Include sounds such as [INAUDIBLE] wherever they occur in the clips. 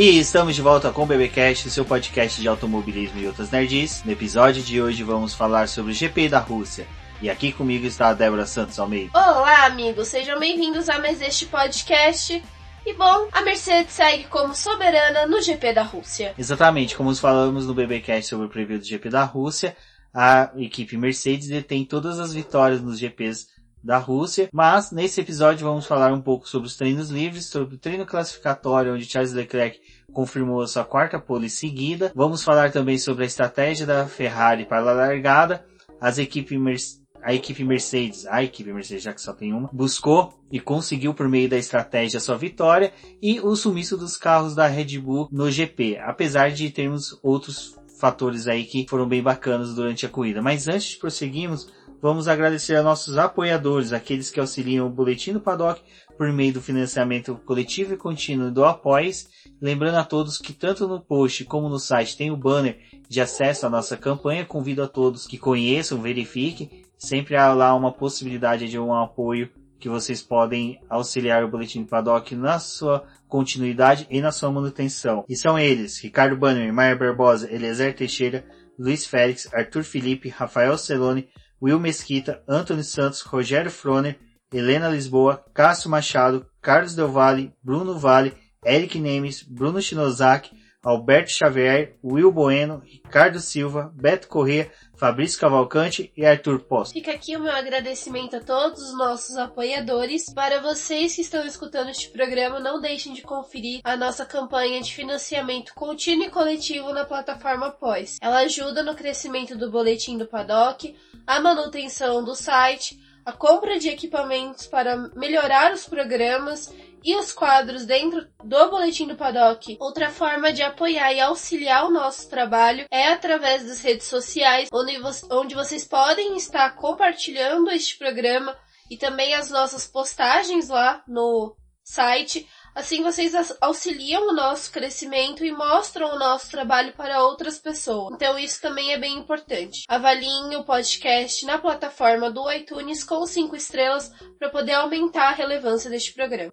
E estamos de volta com o BBcast, seu podcast de automobilismo e outras nerds. No episódio de hoje vamos falar sobre o GP da Rússia. E aqui comigo está a Débora Santos Almeida. Olá, amigos, sejam bem-vindos a mais este podcast. E bom, a Mercedes segue como soberana no GP da Rússia. Exatamente, como falamos no BBcast sobre o preview do GP da Rússia, a equipe Mercedes detém todas as vitórias nos GPs da Rússia, mas nesse episódio vamos falar um pouco sobre os treinos livres, sobre o treino classificatório onde Charles Leclerc confirmou sua quarta pole seguida. Vamos falar também sobre a estratégia da Ferrari para a largada, as equipes a equipe Mercedes, a equipe Mercedes, já que só tem uma, buscou e conseguiu por meio da estratégia sua vitória e o sumiço dos carros da Red Bull no GP, apesar de termos outros fatores aí que foram bem bacanas durante a corrida. Mas antes de prosseguirmos, vamos agradecer a nossos apoiadores, aqueles que auxiliam o Boletim do Paddock por meio do financiamento coletivo e contínuo do Apoies. Lembrando a todos que tanto no post como no site tem o banner de acesso à nossa campanha. Convido a todos que conheçam, verifiquem. Sempre há lá uma possibilidade de um apoio que vocês podem auxiliar o Boletim do Paddock na sua continuidade e na sua manutenção. E são eles, Ricardo Banner, Maia Barbosa, Eliezer Teixeira, Luiz Félix, Arthur Felipe, Rafael Celone, Will Mesquita, Antônio Santos, Rogério Froner, Helena Lisboa, Cássio Machado, Carlos Del Valle, Bruno Vale, Eric Nemes, Bruno Shinozaki, Alberto Xavier, Will Bueno, Ricardo Silva, Beto Corrêa, Fabrício Cavalcante e Arthur Posto. Fica aqui o meu agradecimento a todos os nossos apoiadores. Para vocês que estão escutando este programa, não deixem de conferir a nossa campanha de financiamento contínuo e coletivo na plataforma Pós. Ela ajuda no crescimento do boletim do Paddock, a manutenção do site, a compra de equipamentos para melhorar os programas e os quadros dentro do Boletim do Paddock. Outra forma de apoiar e auxiliar o nosso trabalho é através das redes sociais, onde, vo onde vocês podem estar compartilhando este programa e também as nossas postagens lá no site Assim vocês auxiliam o nosso crescimento e mostram o nosso trabalho para outras pessoas. Então isso também é bem importante. Avaliem o podcast na plataforma do iTunes com 5 estrelas para poder aumentar a relevância deste programa.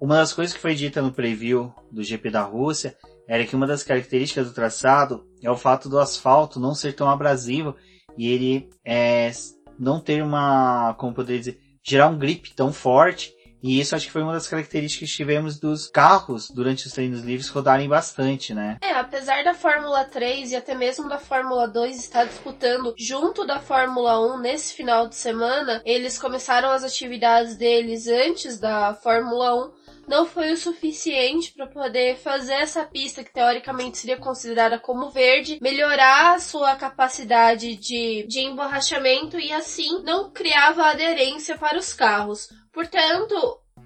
Uma das coisas que foi dita no preview do GP da Rússia era que uma das características do traçado é o fato do asfalto não ser tão abrasivo e ele é, não ter uma, como poderia dizer, gerar um grip tão forte e isso acho que foi uma das características que tivemos dos carros durante os treinos livres rodarem bastante, né? É, apesar da Fórmula 3 e até mesmo da Fórmula 2 estar disputando junto da Fórmula 1 nesse final de semana, eles começaram as atividades deles antes da Fórmula 1 não foi o suficiente para poder fazer essa pista que teoricamente seria considerada como verde, melhorar a sua capacidade de, de emborrachamento e assim não criava aderência para os carros. Portanto,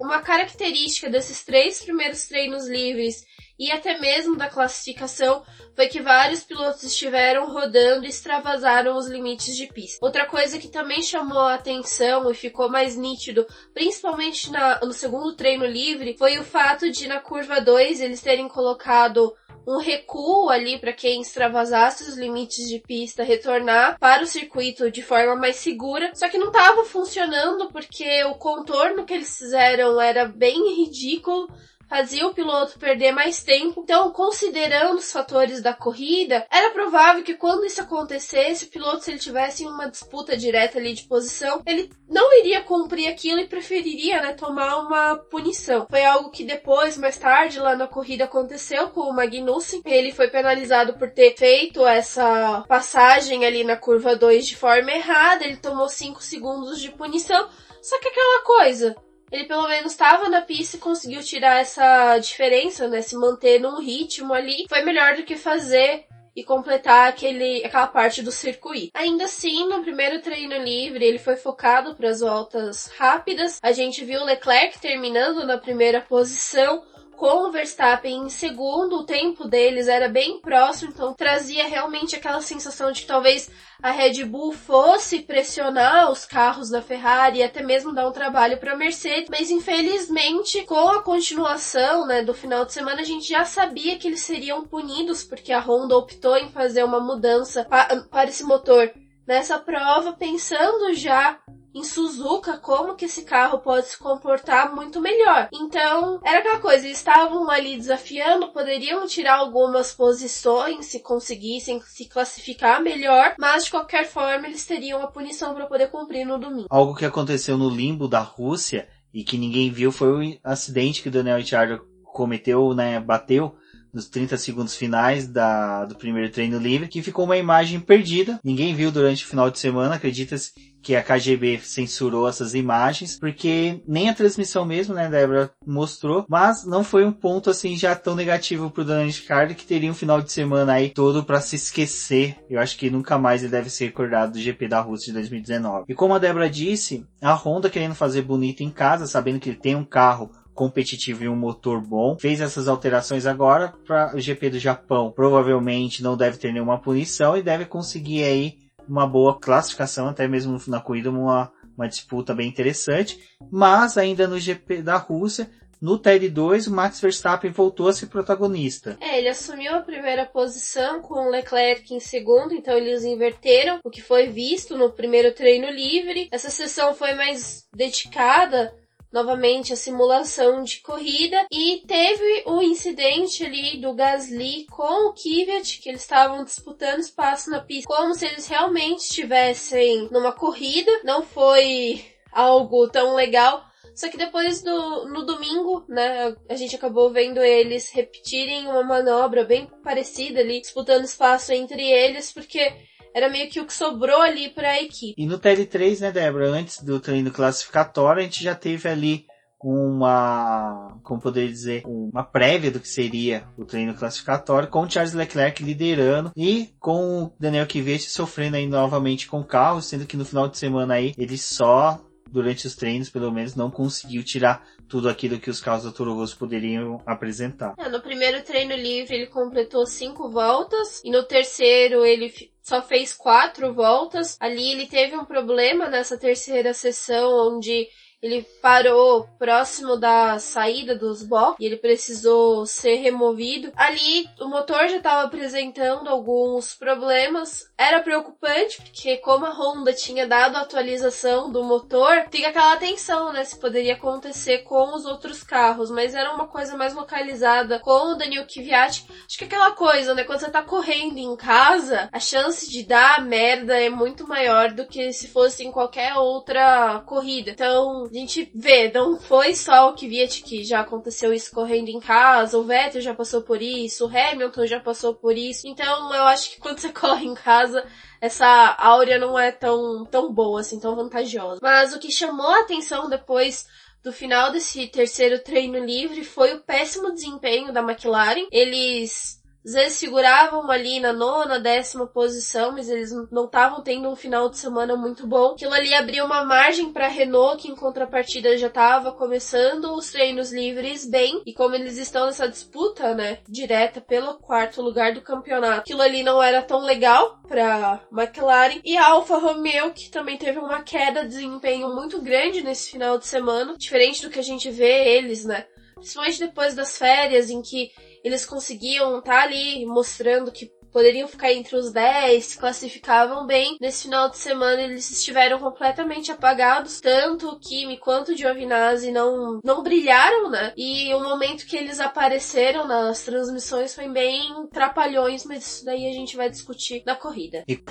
uma característica desses três primeiros treinos livres e até mesmo da classificação foi que vários pilotos estiveram rodando e extravasaram os limites de pista. Outra coisa que também chamou a atenção e ficou mais nítido, principalmente na, no segundo treino livre, foi o fato de na curva 2 eles terem colocado um recuo ali para quem extravasasse os limites de pista retornar para o circuito de forma mais segura, só que não estava funcionando porque o contorno que eles fizeram era bem ridículo fazia o piloto perder mais tempo. Então, considerando os fatores da corrida, era provável que quando isso acontecesse, o piloto, se ele tivesse uma disputa direta ali de posição, ele não iria cumprir aquilo e preferiria, né, tomar uma punição. Foi algo que depois, mais tarde, lá na corrida aconteceu com o Magnussen. Ele foi penalizado por ter feito essa passagem ali na curva 2 de forma errada, ele tomou 5 segundos de punição. Só que aquela coisa, ele pelo menos estava na pista e conseguiu tirar essa diferença, né? Se manter num ritmo ali. Foi melhor do que fazer e completar aquele, aquela parte do circuito. Ainda assim, no primeiro treino livre, ele foi focado para as voltas rápidas. A gente viu o Leclerc terminando na primeira posição, com o Verstappen em segundo, o tempo deles era bem próximo, então trazia realmente aquela sensação de que talvez a Red Bull fosse pressionar os carros da Ferrari e até mesmo dar um trabalho para a Mercedes, mas infelizmente com a continuação, né, do final de semana a gente já sabia que eles seriam punidos porque a Honda optou em fazer uma mudança pa para esse motor nessa prova pensando já em Suzuka como que esse carro pode se comportar muito melhor. Então, era aquela coisa, eles estavam ali desafiando, poderiam tirar algumas posições se conseguissem se classificar melhor, mas de qualquer forma eles teriam a punição para poder cumprir no domingo. Algo que aconteceu no limbo da Rússia e que ninguém viu foi o acidente que Daniel Ricciardo cometeu, né, bateu nos 30 segundos finais da, do primeiro treino livre, que ficou uma imagem perdida. Ninguém viu durante o final de semana, acredita-se que a KGB censurou essas imagens, porque nem a transmissão mesmo, né, Débora, mostrou, mas não foi um ponto assim já tão negativo pro Daniel Ricciardo que teria um final de semana aí todo para se esquecer. Eu acho que nunca mais ele deve ser recordado do GP da Rússia de 2019. E como a Débora disse, a Honda querendo fazer bonito em casa, sabendo que ele tem um carro competitivo e um motor bom. Fez essas alterações agora para o GP do Japão. Provavelmente não deve ter nenhuma punição e deve conseguir aí uma boa classificação, até mesmo na corrida uma, uma disputa bem interessante. Mas ainda no GP da Rússia, no TED 2, o Max Verstappen voltou a ser protagonista. É, ele assumiu a primeira posição com o Leclerc em segundo, então eles inverteram o que foi visto no primeiro treino livre. Essa sessão foi mais dedicada novamente a simulação de corrida e teve o incidente ali do Gasly com o Kvyat, que eles estavam disputando espaço na pista, como se eles realmente estivessem numa corrida. Não foi algo tão legal. Só que depois do, no domingo, né, a gente acabou vendo eles repetirem uma manobra bem parecida ali, disputando espaço entre eles, porque era meio que o que sobrou ali para a equipe. E no TL3, né, Débora, antes do treino classificatório, a gente já teve ali uma, como poderia dizer, uma prévia do que seria o treino classificatório, com o Charles Leclerc liderando e com o Daniel Kvyat sofrendo aí novamente com o carro, sendo que no final de semana aí ele só durante os treinos, pelo menos, não conseguiu tirar tudo aquilo que os carros da Toro Rosso poderiam apresentar. É, no primeiro treino livre ele completou cinco voltas e no terceiro ele só fez quatro voltas. Ali ele teve um problema nessa terceira sessão onde ele parou próximo da saída dos box e ele precisou ser removido. Ali o motor já estava apresentando alguns problemas. Era preocupante porque como a Honda tinha dado a atualização do motor, fica aquela atenção, né, se poderia acontecer com os outros carros, mas era uma coisa mais localizada com o Daniel Kvyat. Acho que aquela coisa, né, quando você tá correndo em casa, a chance de dar merda é muito maior do que se fosse em qualquer outra corrida. Então, a gente vê, não foi só o Kvyat que já aconteceu isso correndo em casa, o Vettel já passou por isso, o Hamilton já passou por isso. Então eu acho que quando você [LAUGHS] corre em casa, essa áurea não é tão, tão boa, assim, tão vantajosa. Mas o que chamou a atenção depois do final desse terceiro treino livre foi o péssimo desempenho da McLaren. Eles às vezes figuravam ali na nona, décima posição, mas eles não estavam tendo um final de semana muito bom. Aquilo ali abriu uma margem para Renault, que em contrapartida já estava começando os treinos livres bem. E como eles estão nessa disputa, né, direta pelo quarto lugar do campeonato, aquilo ali não era tão legal para McLaren. E a Alfa Romeo, que também teve uma queda de desempenho muito grande nesse final de semana, diferente do que a gente vê eles, né? Principalmente depois das férias, em que eles conseguiam estar tá ali mostrando que poderiam ficar entre os 10, se classificavam bem. Nesse final de semana eles estiveram completamente apagados, tanto o Kimi quanto o Giovinazzi não, não brilharam, né? E o momento que eles apareceram nas transmissões foi bem trapalhões, mas isso daí a gente vai discutir na corrida. E...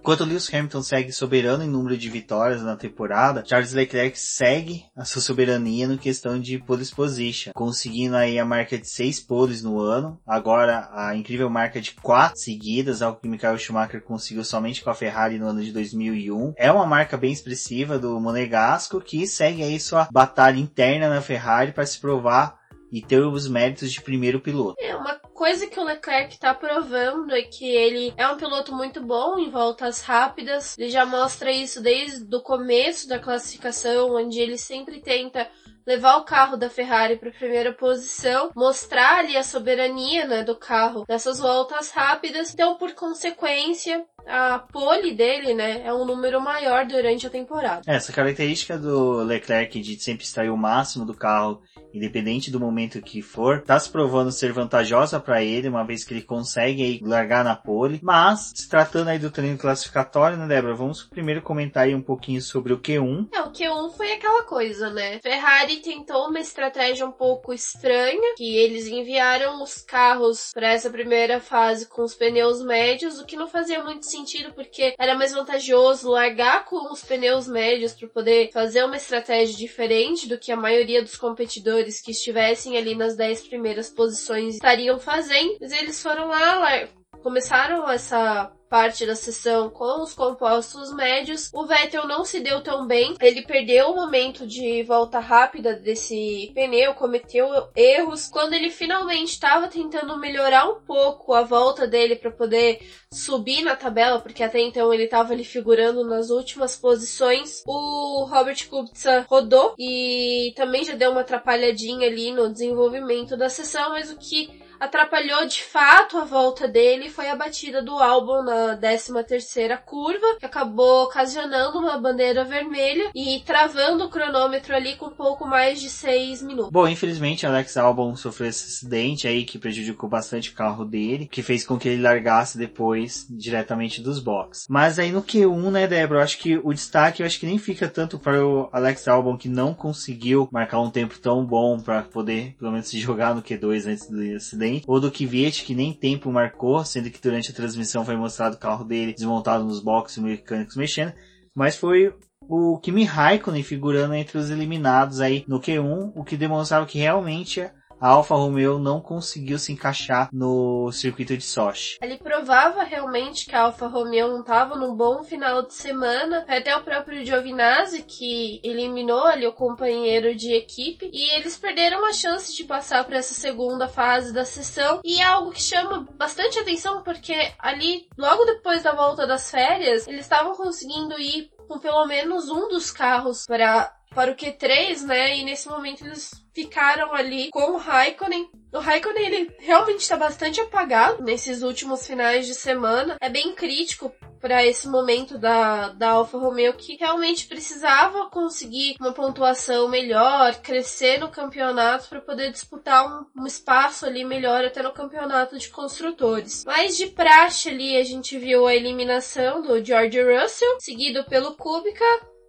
Enquanto Lewis Hamilton segue soberano em número de vitórias na temporada, Charles Leclerc segue a sua soberania no questão de pole position, conseguindo aí a marca de seis poles no ano, agora a incrível marca de quatro seguidas, algo que Michael Schumacher conseguiu somente com a Ferrari no ano de 2001. É uma marca bem expressiva do Monegasco que segue aí sua batalha interna na Ferrari para se provar e ter os méritos de primeiro piloto. É uma coisa que o Leclerc está provando é que ele é um piloto muito bom em voltas rápidas. Ele já mostra isso desde o começo da classificação, onde ele sempre tenta levar o carro da Ferrari para a primeira posição, mostrar ali a soberania né, do carro nessas voltas rápidas. Então, por consequência, a pole dele, né, é um número maior durante a temporada. É, essa característica do Leclerc de sempre extrair o máximo do carro independente do momento que for, tá se provando ser vantajosa para ele, uma vez que ele consegue aí largar na pole. Mas, se tratando aí do treino classificatório, né, Débora? Vamos primeiro comentar aí um pouquinho sobre o Q1. É, o Q1 foi aquela coisa, né? Ferrari tentou uma estratégia um pouco estranha, que eles enviaram os carros para essa primeira fase com os pneus médios, o que não fazia muito sentido, porque era mais vantajoso largar com os pneus médios para poder fazer uma estratégia diferente do que a maioria dos competidores que estivessem ali nas 10 primeiras posições estariam fazendo, mas eles foram lá, começaram essa parte da sessão com os compostos médios. O Vettel não se deu tão bem. Ele perdeu o momento de volta rápida desse pneu, cometeu erros. Quando ele finalmente estava tentando melhorar um pouco a volta dele para poder subir na tabela, porque até então ele estava ali figurando nas últimas posições, o Robert Kubica rodou e também já deu uma atrapalhadinha ali no desenvolvimento da sessão, mas o que atrapalhou de fato a volta dele foi a batida do álbum na 13 terceira curva, que acabou ocasionando uma bandeira vermelha e travando o cronômetro ali com um pouco mais de 6 minutos. Bom, infelizmente Alex Albon sofreu esse acidente aí que prejudicou bastante o carro dele, que fez com que ele largasse depois diretamente dos boxes. Mas aí no Q1, né, Débora, eu acho que o destaque eu acho que nem fica tanto para o Alex Albon que não conseguiu marcar um tempo tão bom para poder pelo menos se jogar no Q2 antes do acidente ou do Kvyat, que nem tempo marcou, sendo que durante a transmissão foi mostrado o carro dele desmontado nos boxes mecânicos mexendo, mas foi o Kimi Raikkonen figurando entre os eliminados aí no Q1, o que demonstrava que realmente a Alfa Romeo não conseguiu se encaixar no circuito de Sochi. Ele provava realmente que a Alfa Romeo não estava num bom final de semana. Até o próprio Giovinazzi que eliminou ali o companheiro de equipe e eles perderam a chance de passar para essa segunda fase da sessão. E é algo que chama bastante atenção porque ali logo depois da volta das férias eles estavam conseguindo ir com pelo menos um dos carros para para o Q3, né? E nesse momento eles ficaram ali com o Raikkonen. O Raikkonen ele realmente está bastante apagado nesses últimos finais de semana. É bem crítico para esse momento da, da Alfa Romeo que realmente precisava conseguir uma pontuação melhor, crescer no campeonato para poder disputar um, um, espaço ali melhor até no campeonato de construtores. Mas de praxe ali a gente viu a eliminação do George Russell, seguido pelo Kubica,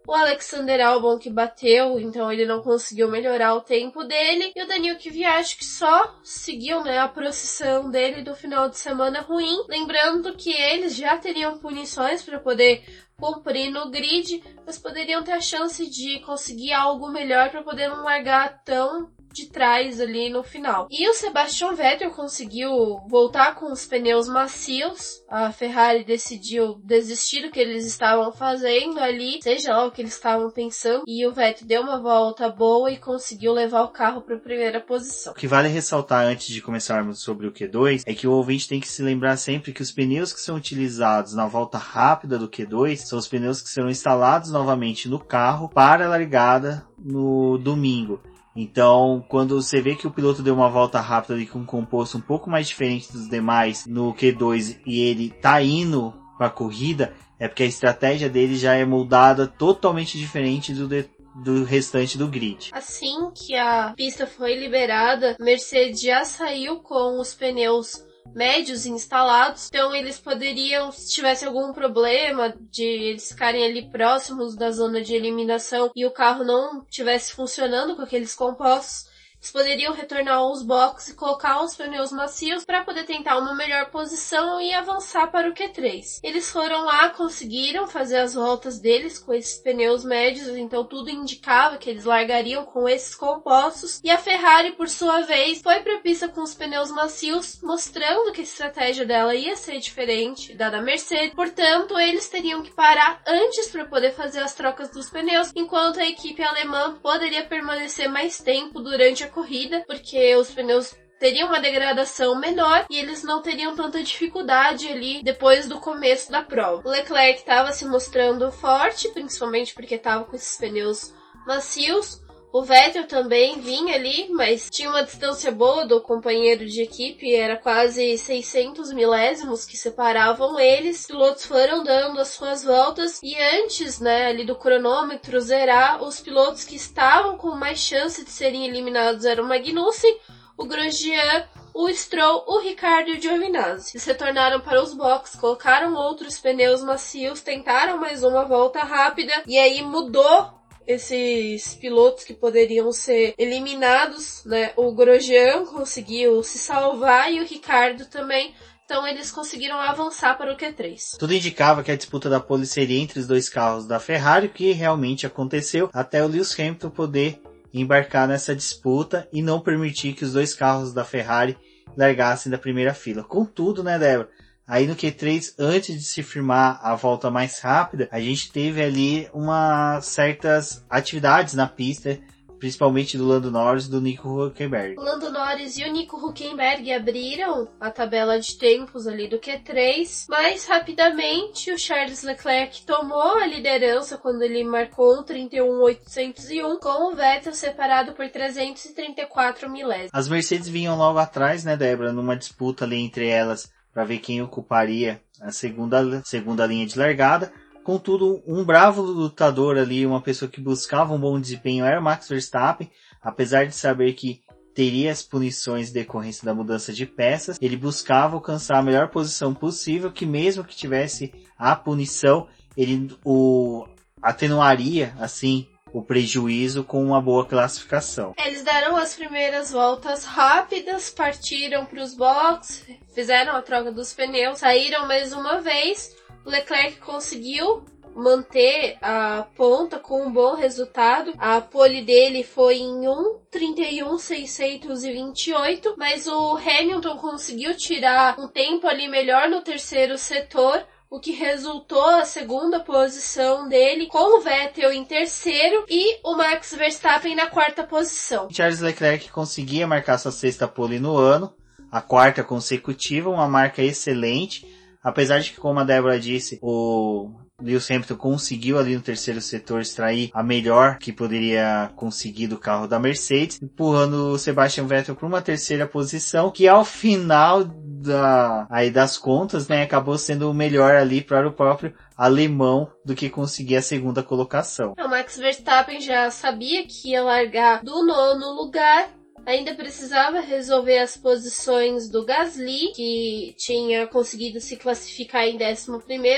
o Alexander Albon que bateu, então ele não conseguiu melhorar o tempo dele, e o Daniel Kvyat que só seguiu né, a procissão dele do final de semana ruim, lembrando que eles já teriam punições para poder cumprir no grid, mas poderiam ter a chance de conseguir algo melhor para poder não largar tão de trás ali no final. E o Sebastian Vettel conseguiu voltar com os pneus macios. A Ferrari decidiu desistir do que eles estavam fazendo ali, seja lá o que eles estavam pensando, e o Vettel deu uma volta boa e conseguiu levar o carro para a primeira posição. O que vale ressaltar antes de começarmos sobre o Q2 é que o ouvinte tem que se lembrar sempre que os pneus que são utilizados na volta rápida do Q2 são os pneus que serão instalados novamente no carro para a largada no domingo. Então, quando você vê que o piloto deu uma volta rápida ali com um composto um pouco mais diferente dos demais no Q2 e ele tá indo para a corrida, é porque a estratégia dele já é moldada totalmente diferente do, de, do restante do grid. Assim que a pista foi liberada, Mercedes já saiu com os pneus médios instalados, então eles poderiam, se tivesse algum problema de eles ficarem ali próximos da zona de eliminação e o carro não tivesse funcionando com aqueles compostos, eles poderiam retornar aos boxes e colocar os pneus macios para poder tentar uma melhor posição e avançar para o Q3. Eles foram lá, conseguiram fazer as voltas deles com esses pneus médios, então tudo indicava que eles largariam com esses compostos. E a Ferrari, por sua vez, foi para a pista com os pneus macios, mostrando que a estratégia dela ia ser diferente da da Mercedes. Portanto, eles teriam que parar antes para poder fazer as trocas dos pneus, enquanto a equipe alemã poderia permanecer mais tempo durante a corrida, porque os pneus teriam uma degradação menor e eles não teriam tanta dificuldade ali depois do começo da prova. O Leclerc estava se mostrando forte, principalmente porque estava com esses pneus macios. O Vettel também vinha ali, mas tinha uma distância boa do companheiro de equipe, era quase 600 milésimos que separavam eles. Os pilotos foram dando as suas voltas e antes, né, ali do cronômetro zerar, os pilotos que estavam com mais chance de serem eliminados eram o Magnussen, o Grosjean, o Stroll, o Ricardo e o Giovinazzi. Eles retornaram para os boxes, colocaram outros pneus macios, tentaram mais uma volta rápida e aí mudou esses pilotos que poderiam ser eliminados, né? O Grosjean conseguiu se salvar e o Ricardo também. Então eles conseguiram avançar para o Q3. Tudo indicava que a disputa da pole seria entre os dois carros da Ferrari, o que realmente aconteceu, até o Lewis Hamilton poder embarcar nessa disputa e não permitir que os dois carros da Ferrari largassem da primeira fila. Contudo, né, Débora? Aí no Q3, antes de se firmar a volta mais rápida, a gente teve ali umas certas atividades na pista, principalmente do Lando Norris e do Nico Huckenberg. O Lando Norris e o Nico Huckenberg abriram a tabela de tempos ali do Q3, mas rapidamente o Charles Leclerc tomou a liderança quando ele marcou um 31.801, com o Vettel separado por 334 milésimos. As Mercedes vinham logo atrás, né, Débora, numa disputa ali entre elas para ver quem ocuparia a segunda, segunda linha de largada. Contudo, um bravo lutador ali, uma pessoa que buscava um bom desempenho era Max Verstappen, apesar de saber que teria as punições em decorrência da mudança de peças, ele buscava alcançar a melhor posição possível, que mesmo que tivesse a punição, ele o atenuaria assim o prejuízo com uma boa classificação. Eles deram as primeiras voltas rápidas, partiram para os boxes, fizeram a troca dos pneus, saíram mais uma vez. Leclerc conseguiu manter a ponta com um bom resultado. A pole dele foi em 1:31.628, mas o Hamilton conseguiu tirar um tempo ali melhor no terceiro setor o que resultou a segunda posição dele, com o Vettel em terceiro e o Max Verstappen na quarta posição. Charles Leclerc conseguia marcar sua sexta pole no ano, a quarta consecutiva, uma marca excelente, apesar de que, como a Débora disse, o Lewis Hamilton conseguiu ali no terceiro setor extrair a melhor que poderia conseguir do carro da Mercedes, empurrando o Sebastian Vettel para uma terceira posição, que ao final da, aí das contas, né, acabou sendo o melhor ali para o próprio alemão do que conseguir a segunda colocação. O Max Verstappen já sabia que ia largar do nono lugar Ainda precisava resolver as posições do Gasly, que tinha conseguido se classificar em 11,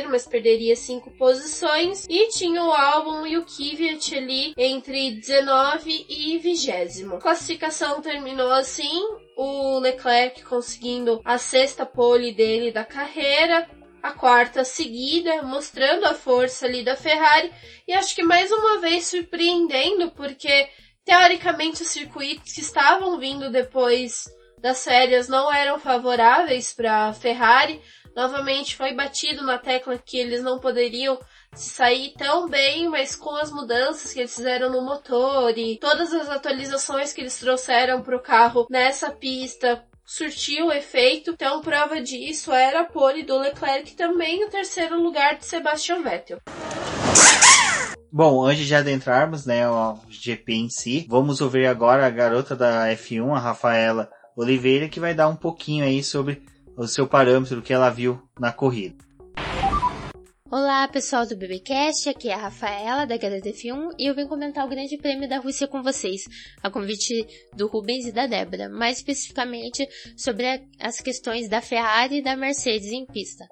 mas perderia 5 posições. E tinha o Albon e o Kvyat ali entre 19 e 20. A classificação terminou assim, o Leclerc conseguindo a sexta pole dele da carreira, a quarta seguida, mostrando a força ali da Ferrari e acho que mais uma vez surpreendendo porque Teoricamente, os circuitos que estavam vindo depois das férias não eram favoráveis para a Ferrari. Novamente foi batido na tecla que eles não poderiam se sair tão bem, mas com as mudanças que eles fizeram no motor e todas as atualizações que eles trouxeram para o carro nessa pista surtiu efeito. Então, prova disso era a pole do Leclerc também o terceiro lugar de Sebastian Vettel. Bom, antes de adentrarmos, né, o GP em si, vamos ouvir agora a garota da F1, a Rafaela Oliveira, que vai dar um pouquinho aí sobre o seu parâmetro que ela viu na corrida. Olá, pessoal do BBcast, aqui é a Rafaela da Gazeta F1 e eu vim comentar o Grande Prêmio da Rússia com vocês, a convite do Rubens e da Débora, mais especificamente sobre as questões da Ferrari e da Mercedes em pista.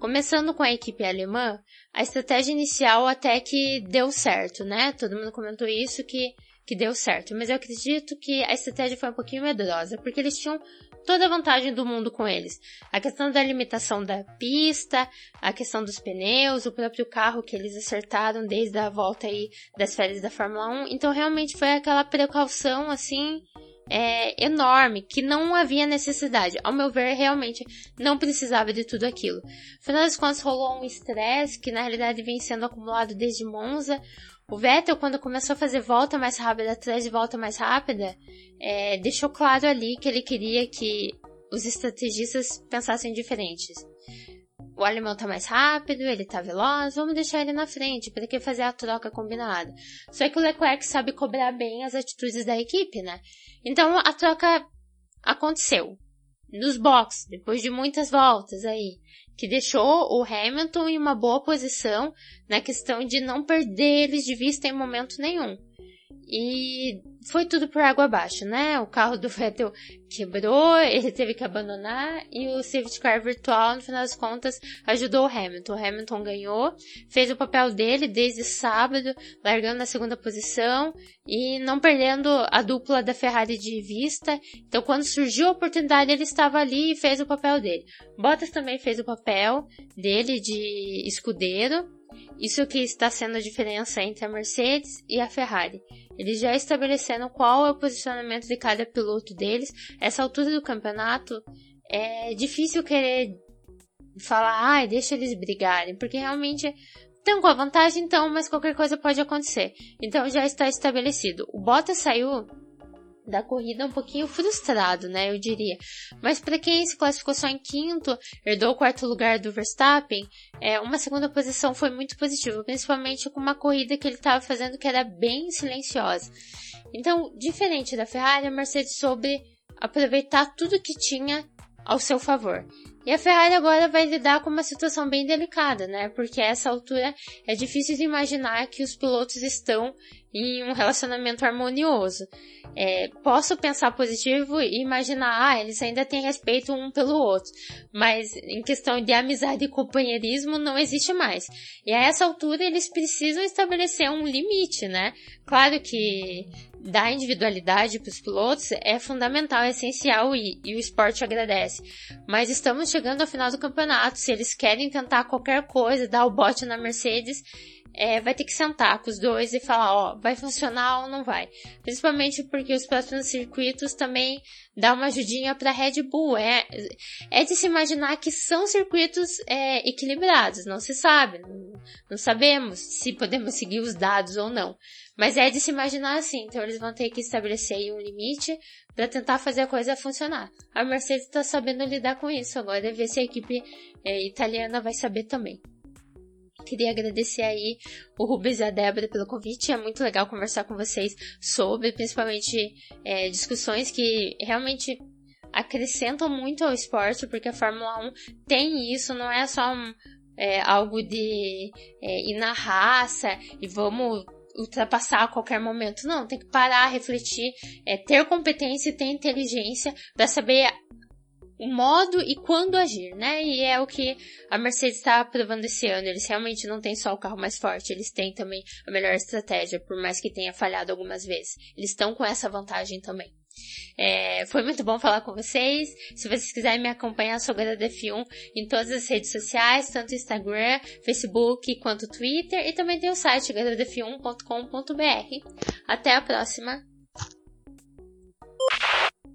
Começando com a equipe alemã, a estratégia inicial até que deu certo, né? Todo mundo comentou isso que que deu certo, mas eu acredito que a estratégia foi um pouquinho medrosa, porque eles tinham toda a vantagem do mundo com eles. A questão da limitação da pista, a questão dos pneus, o próprio carro que eles acertaram desde a volta aí das férias da Fórmula 1. Então realmente foi aquela precaução assim é, enorme que não havia necessidade. Ao meu ver, realmente não precisava de tudo aquilo. Afinal das contas, rolou um estresse que na realidade vem sendo acumulado desde Monza. O Vettel, quando começou a fazer volta mais rápida atrás de volta mais rápida, é, deixou claro ali que ele queria que os estrategistas pensassem diferentes. o alemão tá mais rápido, ele tá veloz, vamos deixar ele na frente, para que fazer a troca combinada. Só que o Leclerc sabe cobrar bem as atitudes da equipe, né? Então a troca aconteceu. Nos boxes, depois de muitas voltas aí, que deixou o Hamilton em uma boa posição na questão de não perder eles de vista em momento nenhum. E foi tudo por água abaixo, né? O carro do Vettel quebrou, ele teve que abandonar e o safety car virtual, no final das contas, ajudou o Hamilton. O Hamilton ganhou, fez o papel dele desde sábado, largando na segunda posição e não perdendo a dupla da Ferrari de vista. Então, quando surgiu a oportunidade, ele estava ali e fez o papel dele. Bottas também fez o papel dele de escudeiro. Isso que está sendo a diferença entre a Mercedes e a Ferrari. Eles já estabeleceram qual é o posicionamento de cada piloto deles. Essa altura do campeonato é difícil querer falar, ah, deixa eles brigarem, porque realmente tem com a vantagem então, mas qualquer coisa pode acontecer. Então já está estabelecido. O Bottas saiu da corrida um pouquinho frustrado, né, eu diria. Mas para quem se classificou só em quinto, herdou o quarto lugar do Verstappen, é, uma segunda posição foi muito positiva, principalmente com uma corrida que ele estava fazendo que era bem silenciosa. Então, diferente da Ferrari, a Mercedes soube aproveitar tudo que tinha ao seu favor. E a Ferrari agora vai lidar com uma situação bem delicada, né? Porque a essa altura é difícil de imaginar que os pilotos estão em um relacionamento harmonioso. É, posso pensar positivo e imaginar, ah, eles ainda têm respeito um pelo outro. Mas em questão de amizade e companheirismo não existe mais. E a essa altura eles precisam estabelecer um limite, né? Claro que dar individualidade para os pilotos é fundamental, é essencial e, e, o esporte agradece. Mas estamos chegando ao final do campeonato. Se eles querem tentar qualquer coisa, dar o bote na Mercedes, é, vai ter que sentar com os dois e falar, ó, vai funcionar ou não vai. Principalmente porque os próximos circuitos também dá uma ajudinha para Red Bull. É, é de se imaginar que são circuitos é, equilibrados, não se sabe, não, não sabemos se podemos seguir os dados ou não. Mas é de se imaginar assim, então eles vão ter que estabelecer um limite para tentar fazer a coisa funcionar. A Mercedes está sabendo lidar com isso agora, ver se a equipe é, italiana vai saber também. Queria agradecer aí o Rubens e a Débora pelo convite. É muito legal conversar com vocês sobre, principalmente, é, discussões que realmente acrescentam muito ao esporte, porque a Fórmula 1 tem isso, não é só um, é, algo de é, ir na raça e vamos ultrapassar a qualquer momento. Não, tem que parar, refletir, é, ter competência e ter inteligência para saber o modo e quando agir, né? E é o que a Mercedes está provando esse ano. Eles realmente não têm só o carro mais forte, eles têm também a melhor estratégia, por mais que tenha falhado algumas vezes. Eles estão com essa vantagem também. É, foi muito bom falar com vocês. Se vocês quiserem me acompanhar, sou Grada F1 em todas as redes sociais, tanto Instagram, Facebook quanto Twitter, e também tem o site gradaf1.com.br. Até a próxima!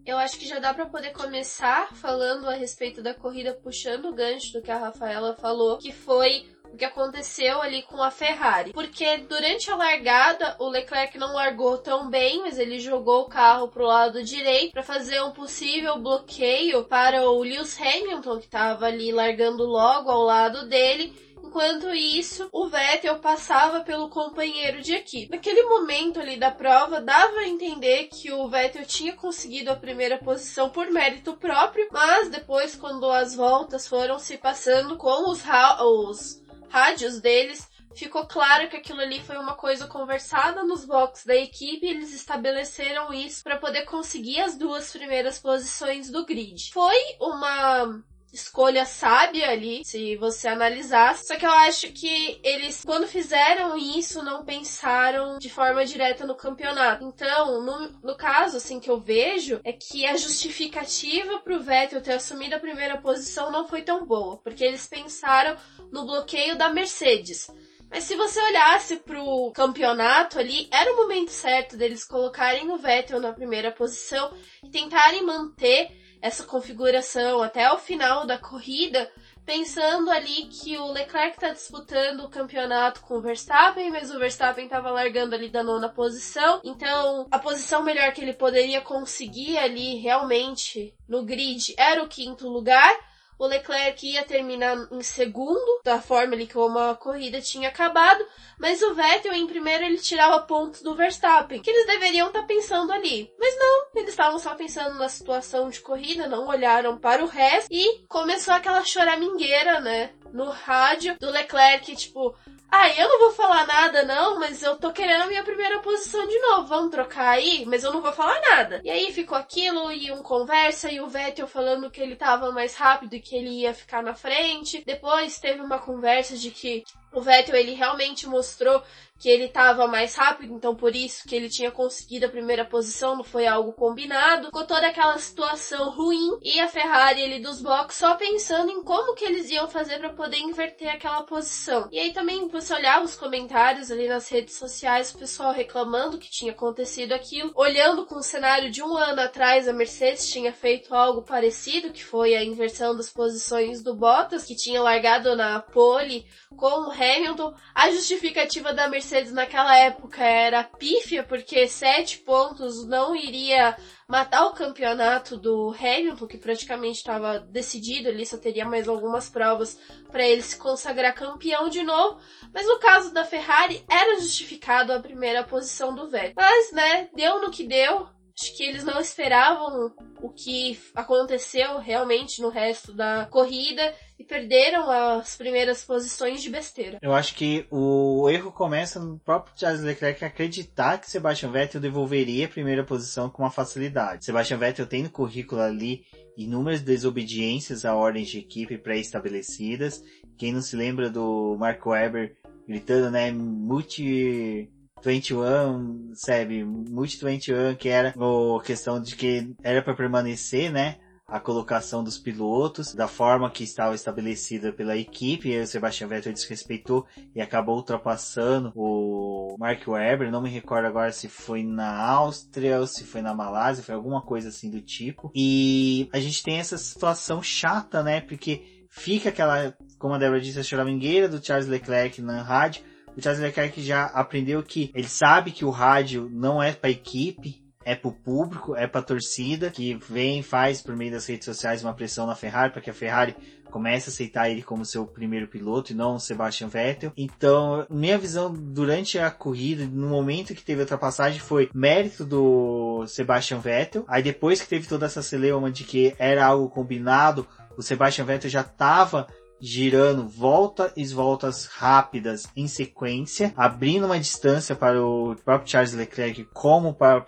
Eu acho que já dá para poder começar falando a respeito da corrida, puxando o gancho do que a Rafaela falou, que foi o que aconteceu ali com a Ferrari. Porque durante a largada, o Leclerc não largou tão bem, mas ele jogou o carro pro lado direito para fazer um possível bloqueio para o Lewis Hamilton, que estava ali largando logo ao lado dele Enquanto isso, o Vettel passava pelo companheiro de equipe. Naquele momento ali da prova, dava a entender que o Vettel tinha conseguido a primeira posição por mérito próprio, mas depois, quando as voltas foram se passando com os, os rádios deles, ficou claro que aquilo ali foi uma coisa conversada nos boxes da equipe eles estabeleceram isso para poder conseguir as duas primeiras posições do grid. Foi uma escolha sábia ali, se você analisar. Só que eu acho que eles, quando fizeram isso, não pensaram de forma direta no campeonato. Então, no, no caso, assim, que eu vejo, é que a justificativa pro Vettel ter assumido a primeira posição não foi tão boa, porque eles pensaram no bloqueio da Mercedes. Mas se você olhasse pro campeonato ali, era o momento certo deles colocarem o Vettel na primeira posição e tentarem manter essa configuração até o final da corrida, pensando ali que o Leclerc está disputando o campeonato com o Verstappen, mas o Verstappen estava largando ali da nona posição. Então, a posição melhor que ele poderia conseguir ali realmente no grid era o quinto lugar. O Leclerc ia terminar em segundo, da forma ali como a corrida tinha acabado, mas o Vettel em primeiro ele tirava pontos do Verstappen, que eles deveriam estar tá pensando ali. Mas não, eles estavam só pensando na situação de corrida, não olharam para o resto e começou aquela choramingueira, né? No rádio do Leclerc, tipo, ah, eu não vou falar nada não, mas eu tô querendo a minha primeira posição de novo. Vamos trocar aí? Mas eu não vou falar nada. E aí ficou aquilo e um conversa e o Vettel falando que ele tava mais rápido e que ele ia ficar na frente. Depois teve uma conversa de que o Vettel ele realmente mostrou que ele estava mais rápido, então por isso que ele tinha conseguido a primeira posição, não foi algo combinado. Com toda aquela situação ruim e a Ferrari ali dos blocos só pensando em como que eles iam fazer para poder inverter aquela posição. E aí também você olhava os comentários ali nas redes sociais, o pessoal reclamando que tinha acontecido aquilo, olhando com o cenário de um ano atrás, a Mercedes tinha feito algo parecido, que foi a inversão das posições do Bottas, que tinha largado na pole com o Hamilton. A justificativa da Mercedes naquela época era pífia, porque sete pontos não iria matar o campeonato do Hamilton, que praticamente estava decidido, ele só teria mais algumas provas para ele se consagrar campeão de novo. Mas no caso da Ferrari, era justificado a primeira posição do Vettel. Mas, né, deu no que deu. Acho que eles não esperavam o que aconteceu realmente no resto da corrida e perderam as primeiras posições de besteira. Eu acho que o erro começa no próprio Charles Leclerc acreditar que Sebastian Vettel devolveria a primeira posição com uma facilidade. Sebastian Vettel tem no currículo ali inúmeras desobediências a ordens de equipe pré-estabelecidas. Quem não se lembra do Mark Webber gritando, né, multi 21, sabe, multi 21, que era a questão de que era para permanecer, né, a colocação dos pilotos da forma que estava estabelecida pela equipe. E o Sebastian Vettel desrespeitou e acabou ultrapassando o Mark Webber. Não me recordo agora se foi na Áustria ou se foi na Malásia, foi alguma coisa assim do tipo. E a gente tem essa situação chata, né? Porque fica aquela, como a Débora disse, a choramingueira do Charles Leclerc na rádio o Charles Leclerc já aprendeu que ele sabe que o rádio não é para equipe, é para o público, é para a torcida que vem faz por meio das redes sociais uma pressão na Ferrari para que a Ferrari comece a aceitar ele como seu primeiro piloto e não o Sebastian Vettel. Então, minha visão durante a corrida, no momento que teve a ultrapassagem, foi mérito do Sebastian Vettel. Aí depois que teve toda essa celeuma de que era algo combinado, o Sebastian Vettel já estava girando voltas e voltas rápidas em sequência, abrindo uma distância para o próprio Charles Leclerc como para o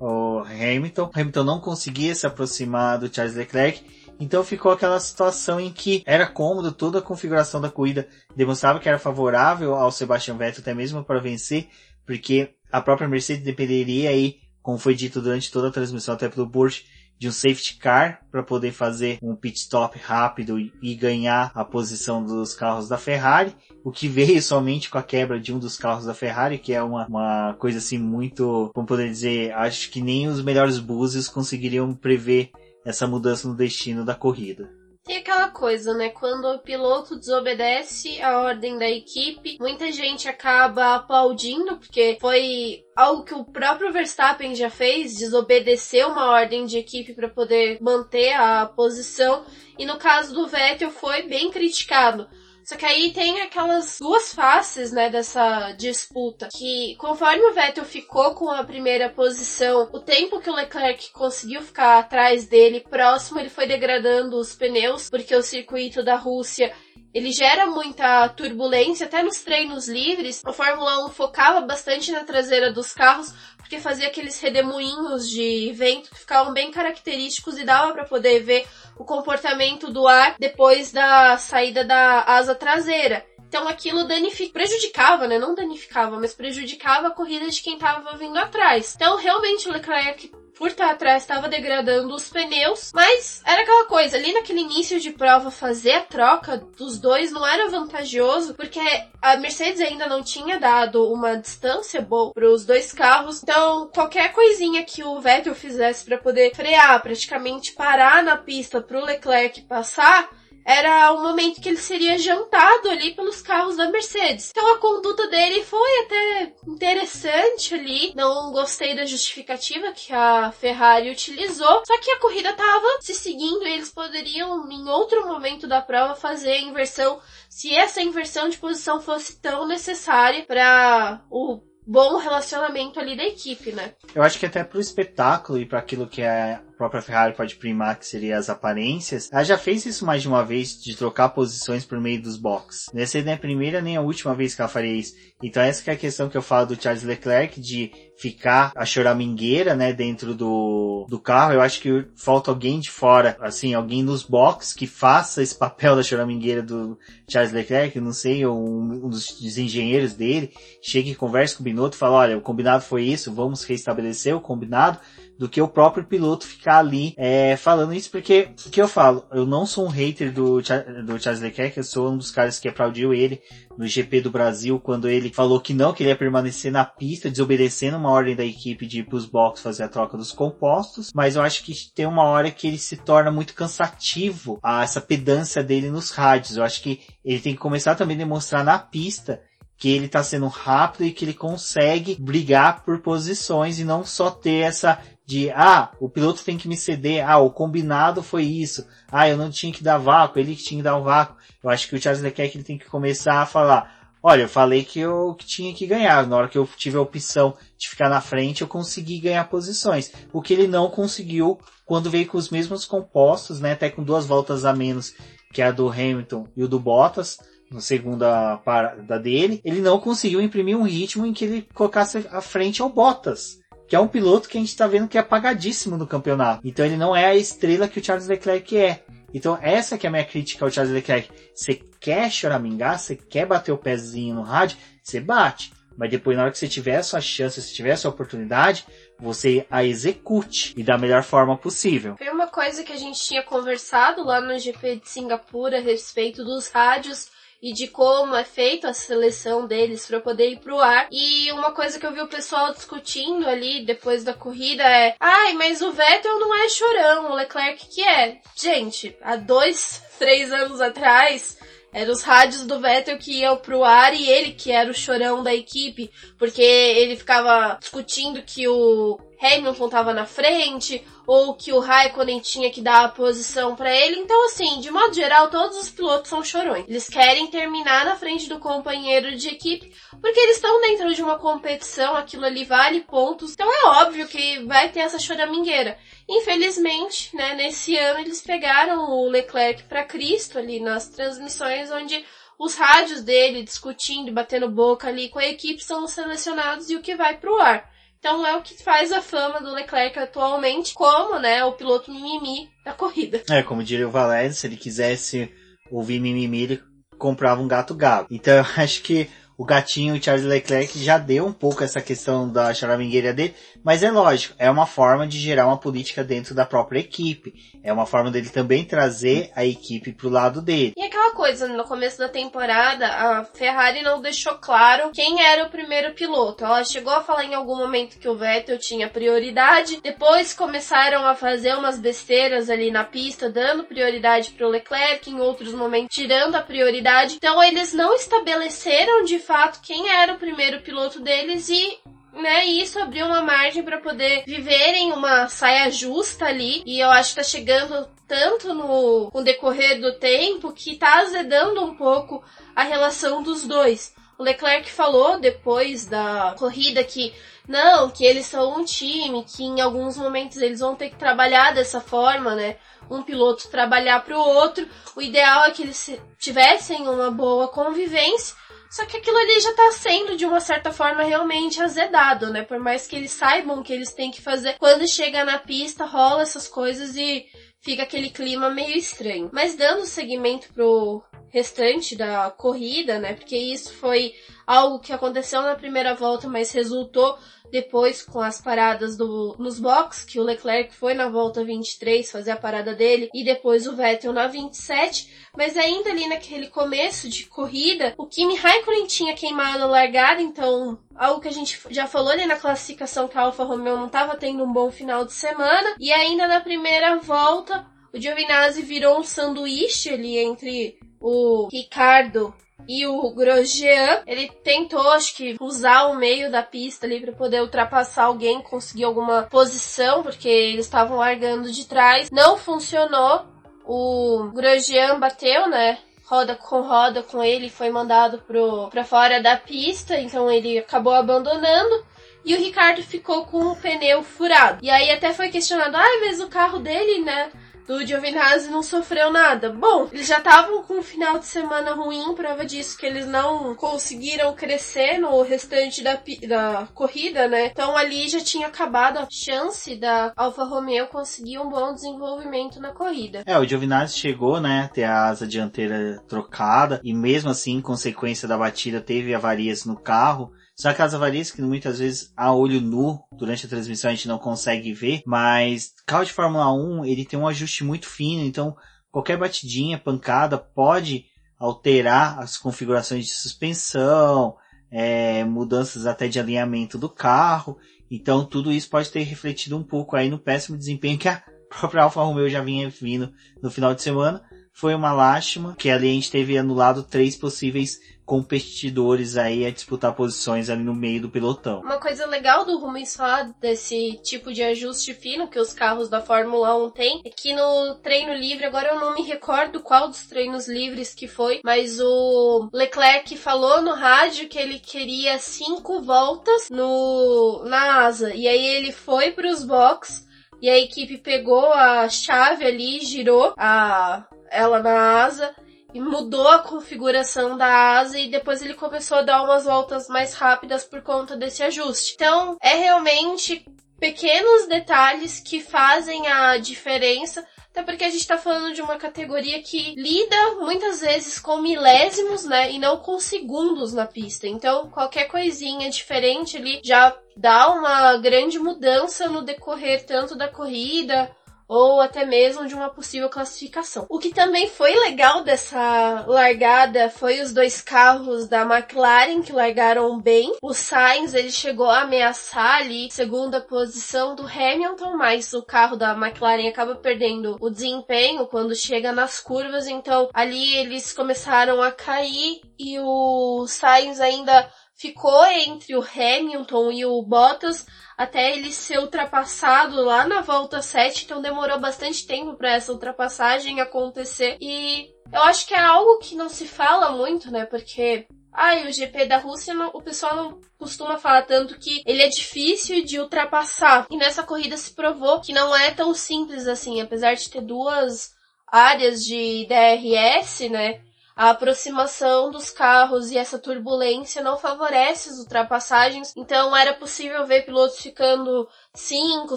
Hamilton. O Hamilton não conseguia se aproximar do Charles Leclerc, então ficou aquela situação em que era cômodo, toda a configuração da corrida demonstrava que era favorável ao Sebastian Vettel até mesmo para vencer, porque a própria Mercedes dependeria aí, como foi dito durante toda a transmissão até pelo Porsche, de um safety car para poder fazer um pit stop rápido e ganhar a posição dos carros da Ferrari, o que veio [LAUGHS] somente com a quebra de um dos carros da Ferrari, que é uma, uma coisa assim muito, como poder dizer, acho que nem os melhores búzios conseguiriam prever essa mudança no destino da corrida. Tem aquela coisa, né? Quando o piloto desobedece a ordem da equipe, muita gente acaba aplaudindo, porque foi algo que o próprio Verstappen já fez, desobedecer uma ordem de equipe para poder manter a posição. E no caso do Vettel foi bem criticado. Só que aí tem aquelas duas faces, né, dessa disputa. Que conforme o Vettel ficou com a primeira posição, o tempo que o Leclerc conseguiu ficar atrás dele, próximo, ele foi degradando os pneus, porque o circuito da Rússia ele gera muita turbulência, até nos treinos livres. A Fórmula 1 focava bastante na traseira dos carros, porque fazia aqueles redemoinhos de vento que ficavam bem característicos e dava para poder ver o comportamento do ar depois da saída da asa traseira. Então aquilo danific... prejudicava, né? Não danificava, mas prejudicava a corrida de quem estava vindo atrás. Então realmente o Leclerc por estar atrás estava degradando os pneus, mas era aquela coisa, ali naquele início de prova fazer a troca dos dois não era vantajoso, porque a Mercedes ainda não tinha dado uma distância boa para os dois carros, então qualquer coisinha que o Vettel fizesse para poder frear, praticamente parar na pista para o Leclerc passar, era o momento que ele seria jantado ali pelos carros da Mercedes. Então a conduta dele foi até interessante ali. Não gostei da justificativa que a Ferrari utilizou. Só que a corrida tava se seguindo e eles poderiam, em outro momento da prova, fazer a inversão se essa inversão de posição fosse tão necessária para o bom relacionamento ali da equipe, né? Eu acho que até pro espetáculo e para aquilo que a própria Ferrari pode primar, que seria as aparências, ela já fez isso mais de uma vez, de trocar posições por meio dos boxes. Nessa nem é a primeira nem a última vez que ela faria isso. Então essa é a questão que eu falo do Charles Leclerc, de ficar a choramingueira, né, dentro do, do carro. Eu acho que falta alguém de fora, assim, alguém nos boxes que faça esse papel da choramingueira do Charles Leclerc, não sei, um, um dos, dos engenheiros dele, chegue e converse com o Binotto e fala, olha, o combinado foi isso, vamos restabelecer o combinado, do que o próprio piloto ficar ali é, falando isso, porque o que eu falo, eu não sou um hater do, do Charles Leclerc, eu sou um dos caras que aplaudiu ele no GP do Brasil, quando ele falou que não, que ele ia permanecer na pista, desobedecendo uma ordem da equipe de ir pros boxes fazer a troca dos compostos, mas eu acho que tem uma hora que ele se torna muito cansativo, a essa pedância dele nos rádios. Eu acho que ele tem que começar também a demonstrar na pista que ele está sendo rápido e que ele consegue brigar por posições e não só ter essa de ah, o piloto tem que me ceder, ah, o combinado foi isso, ah, eu não tinha que dar vácuo, ele que tinha que dar vácuo. Eu acho que o Charles Leclerc ele tem que começar a falar, olha, eu falei que eu que tinha que ganhar, na hora que eu tive a opção de ficar na frente, eu consegui ganhar posições, o que ele não conseguiu quando veio com os mesmos compostos, né, até com duas voltas a menos que a do Hamilton e o do Bottas, na segunda parada dele, ele não conseguiu imprimir um ritmo em que ele colocasse à frente ao Bottas que é um piloto que a gente está vendo que é apagadíssimo no campeonato. Então ele não é a estrela que o Charles Leclerc é. Então essa que é a minha crítica ao Charles Leclerc. Você quer choramingar, você quer bater o pezinho no rádio, você bate. Mas depois, na hora que você tiver a sua chance, se tiver a sua oportunidade, você a execute e da melhor forma possível. Foi uma coisa que a gente tinha conversado lá no GP de Singapura a respeito dos rádios e de como é feita a seleção deles para poder ir pro ar. E uma coisa que eu vi o pessoal discutindo ali depois da corrida é: ai, mas o Vettel não é chorão, o Leclerc que é. Gente, há dois, três anos atrás. Eram os rádios do Vettel que iam pro ar e ele que era o chorão da equipe, porque ele ficava discutindo que o Hamilton tava na frente, ou que o Raikkonen tinha que dar a posição para ele. Então, assim, de modo geral, todos os pilotos são chorões. Eles querem terminar na frente do companheiro de equipe, porque eles estão dentro de uma competição, aquilo ali vale pontos. Então é óbvio que vai ter essa choramingueira. Infelizmente, né, nesse ano eles pegaram o Leclerc para Cristo ali nas transmissões onde os rádios dele discutindo, batendo boca ali com a equipe são selecionados e o que vai pro ar. Então é o que faz a fama do Leclerc atualmente como, né, o piloto mimimi da corrida. É, como diria o Valério, se ele quisesse ouvir mimimi, ele comprava um gato galo. Então [LAUGHS] eu acho que o gatinho Charles Leclerc já deu um pouco essa questão da charamingueira dele, mas é lógico, é uma forma de gerar uma política dentro da própria equipe. É uma forma dele também trazer a equipe pro lado dele. E aquela coisa, no começo da temporada, a Ferrari não deixou claro quem era o primeiro piloto. Ela chegou a falar em algum momento que o Vettel tinha prioridade, depois começaram a fazer umas besteiras ali na pista, dando prioridade pro Leclerc, em outros momentos tirando a prioridade. Então eles não estabeleceram de fato quem era o primeiro piloto deles e né? E isso abriu uma margem para poder viverem uma saia justa ali. E eu acho que tá chegando tanto no, no decorrer do tempo que tá azedando um pouco a relação dos dois. O Leclerc falou depois da corrida que não, que eles são um time, que em alguns momentos eles vão ter que trabalhar dessa forma, né? Um piloto trabalhar para o outro. O ideal é que eles tivessem uma boa convivência só que aquilo ali já tá sendo, de uma certa forma, realmente azedado, né? Por mais que eles saibam o que eles têm que fazer, quando chega na pista, rola essas coisas e fica aquele clima meio estranho. Mas dando seguimento pro restante da corrida, né? Porque isso foi algo que aconteceu na primeira volta, mas resultou depois com as paradas do, nos box, que o Leclerc foi na volta 23 fazer a parada dele e depois o Vettel na 27, mas ainda ali naquele começo de corrida, o Kimi Raikkonen tinha queimado a largada, então algo que a gente já falou ali na classificação que a Alfa Romeo não estava tendo um bom final de semana e ainda na primeira volta o Giovinazzi virou um sanduíche ali entre o Ricardo e o Grosjean, ele tentou, acho que, usar o meio da pista ali para poder ultrapassar alguém, conseguir alguma posição, porque eles estavam largando de trás. Não funcionou. O Grosjean bateu, né? Roda com roda com ele, foi mandado pro, pra fora da pista, então ele acabou abandonando. E o Ricardo ficou com o pneu furado. E aí até foi questionado, ah, mas o carro dele, né? Do Giovinazzi não sofreu nada. Bom, eles já estavam com um final de semana ruim, prova disso que eles não conseguiram crescer no restante da, da corrida, né? Então ali já tinha acabado a chance da Alfa Romeo conseguir um bom desenvolvimento na corrida. É, o Giovinazzi chegou, né, ter a asa dianteira trocada e mesmo assim, em consequência da batida, teve avarias no carro. São aquelas avarias que muitas vezes a olho nu, durante a transmissão a gente não consegue ver, mas carro de Fórmula 1 ele tem um ajuste muito fino, então qualquer batidinha, pancada pode alterar as configurações de suspensão, é, mudanças até de alinhamento do carro. Então tudo isso pode ter refletido um pouco aí no péssimo desempenho que a [LAUGHS] própria Alfa Romeo já vinha vindo no final de semana. Foi uma lástima que ali a gente teve anulado três possíveis competidores aí a disputar posições ali no meio do pelotão. Uma coisa legal do Rubens falar desse tipo de ajuste fino que os carros da Fórmula 1 têm é que no treino livre, agora eu não me recordo qual dos treinos livres que foi, mas o Leclerc falou no rádio que ele queria cinco voltas no na asa e aí ele foi para os box e a equipe pegou a chave ali, girou a ela na asa e mudou a configuração da asa e depois ele começou a dar umas voltas mais rápidas por conta desse ajuste. Então, é realmente pequenos detalhes que fazem a diferença até porque a gente tá falando de uma categoria que lida muitas vezes com milésimos, né? E não com segundos na pista. Então, qualquer coisinha diferente ali já dá uma grande mudança no decorrer tanto da corrida ou até mesmo de uma possível classificação. O que também foi legal dessa largada foi os dois carros da McLaren que largaram bem. O Sainz ele chegou a ameaçar ali segunda posição do Hamilton, mas o carro da McLaren acaba perdendo o desempenho quando chega nas curvas, então ali eles começaram a cair e o Sainz ainda ficou entre o Hamilton e o Bottas até ele ser ultrapassado lá na volta 7, então demorou bastante tempo para essa ultrapassagem acontecer e eu acho que é algo que não se fala muito, né? Porque Ai, o GP da Rússia, não, o pessoal não costuma falar tanto que ele é difícil de ultrapassar. E nessa corrida se provou que não é tão simples assim, apesar de ter duas áreas de DRS, né? A aproximação dos carros e essa turbulência não favorece as ultrapassagens, então era possível ver pilotos ficando cinco,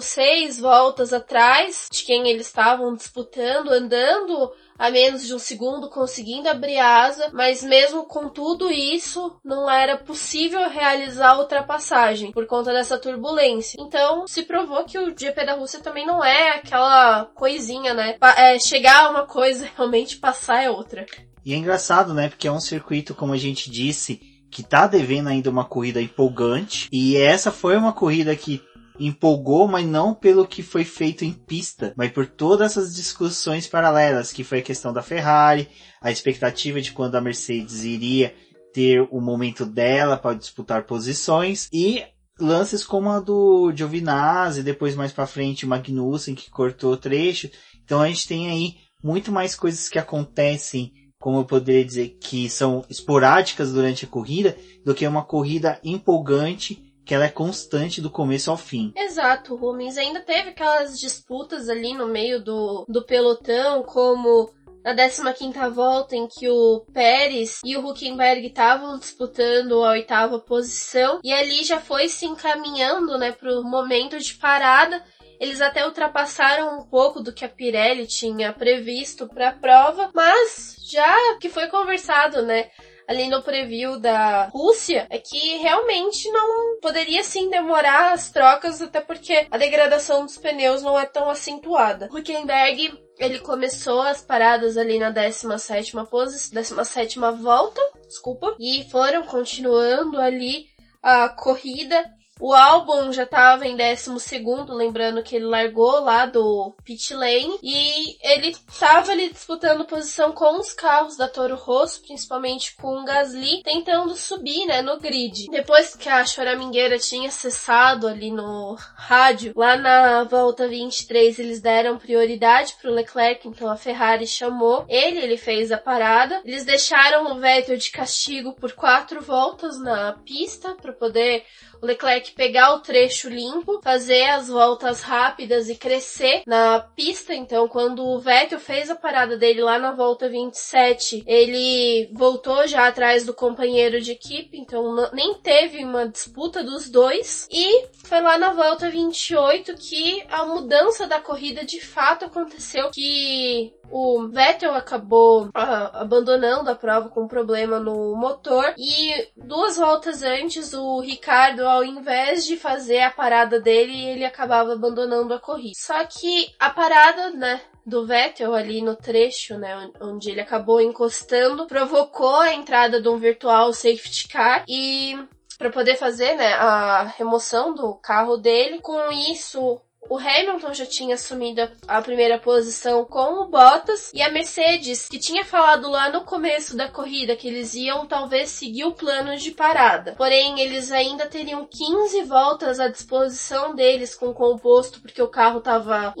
seis voltas atrás de quem eles estavam disputando, andando a menos de um segundo, conseguindo abrir a asa, mas mesmo com tudo isso, não era possível realizar a ultrapassagem por conta dessa turbulência. Então, se provou que o GP da Rússia também não é aquela coisinha, né? É, chegar a uma coisa, [LAUGHS] realmente passar é outra. E é engraçado, né? Porque é um circuito, como a gente disse, que tá devendo ainda uma corrida empolgante. E essa foi uma corrida que empolgou, mas não pelo que foi feito em pista, mas por todas essas discussões paralelas, que foi a questão da Ferrari, a expectativa de quando a Mercedes iria ter o momento dela para disputar posições e lances como a do Giovinazzi, depois mais para frente o Magnussen que cortou o trecho. Então a gente tem aí muito mais coisas que acontecem como eu poderia dizer, que são esporádicas durante a corrida, do que uma corrida empolgante que ela é constante do começo ao fim. Exato, Rubens. Ainda teve aquelas disputas ali no meio do, do pelotão, como na 15ª volta em que o Pérez e o Huckenberg estavam disputando a oitava posição e ali já foi se encaminhando, né, o momento de parada eles até ultrapassaram um pouco do que a Pirelli tinha previsto para a prova, mas já que foi conversado, né? ali no preview da Rússia é que realmente não poderia sim demorar as trocas, até porque a degradação dos pneus não é tão acentuada. Huckenberg ele começou as paradas ali na 17 posição, 17 volta, desculpa, e foram continuando ali a corrida O álbum já estava em 12 segundo, lembrando que ele largou lá do pit lane e ele estava ali disputando posição com os carros da Toro Rosso, principalmente com o Gasly, tentando subir, né, no grid. Depois que a choramingueira tinha cessado ali no rádio, lá na volta 23 eles deram prioridade para o Leclerc, então a Ferrari chamou ele, ele fez a parada. Eles deixaram o Vettel de castigo por quatro voltas na pista para poder Leclerc pegar o trecho limpo, fazer as voltas rápidas e crescer na pista. Então, quando o Vettel fez a parada dele lá na volta 27, ele voltou já atrás do companheiro de equipe, então nem teve uma disputa dos dois. E foi lá na volta 28 que a mudança da corrida de fato aconteceu, que o Vettel acabou uh, abandonando a prova com um problema no motor e duas voltas antes o Ricardo, ao invés de fazer a parada dele, ele acabava abandonando a corrida. Só que a parada, né, do Vettel ali no trecho, né, onde ele acabou encostando, provocou a entrada de um virtual safety car e para poder fazer, né, a remoção do carro dele. Com isso, o Hamilton já tinha assumido a primeira posição com o Bottas e a Mercedes, que tinha falado lá no começo da corrida que eles iam talvez seguir o plano de parada. Porém, eles ainda teriam 15 voltas à disposição deles com o composto porque o carro estava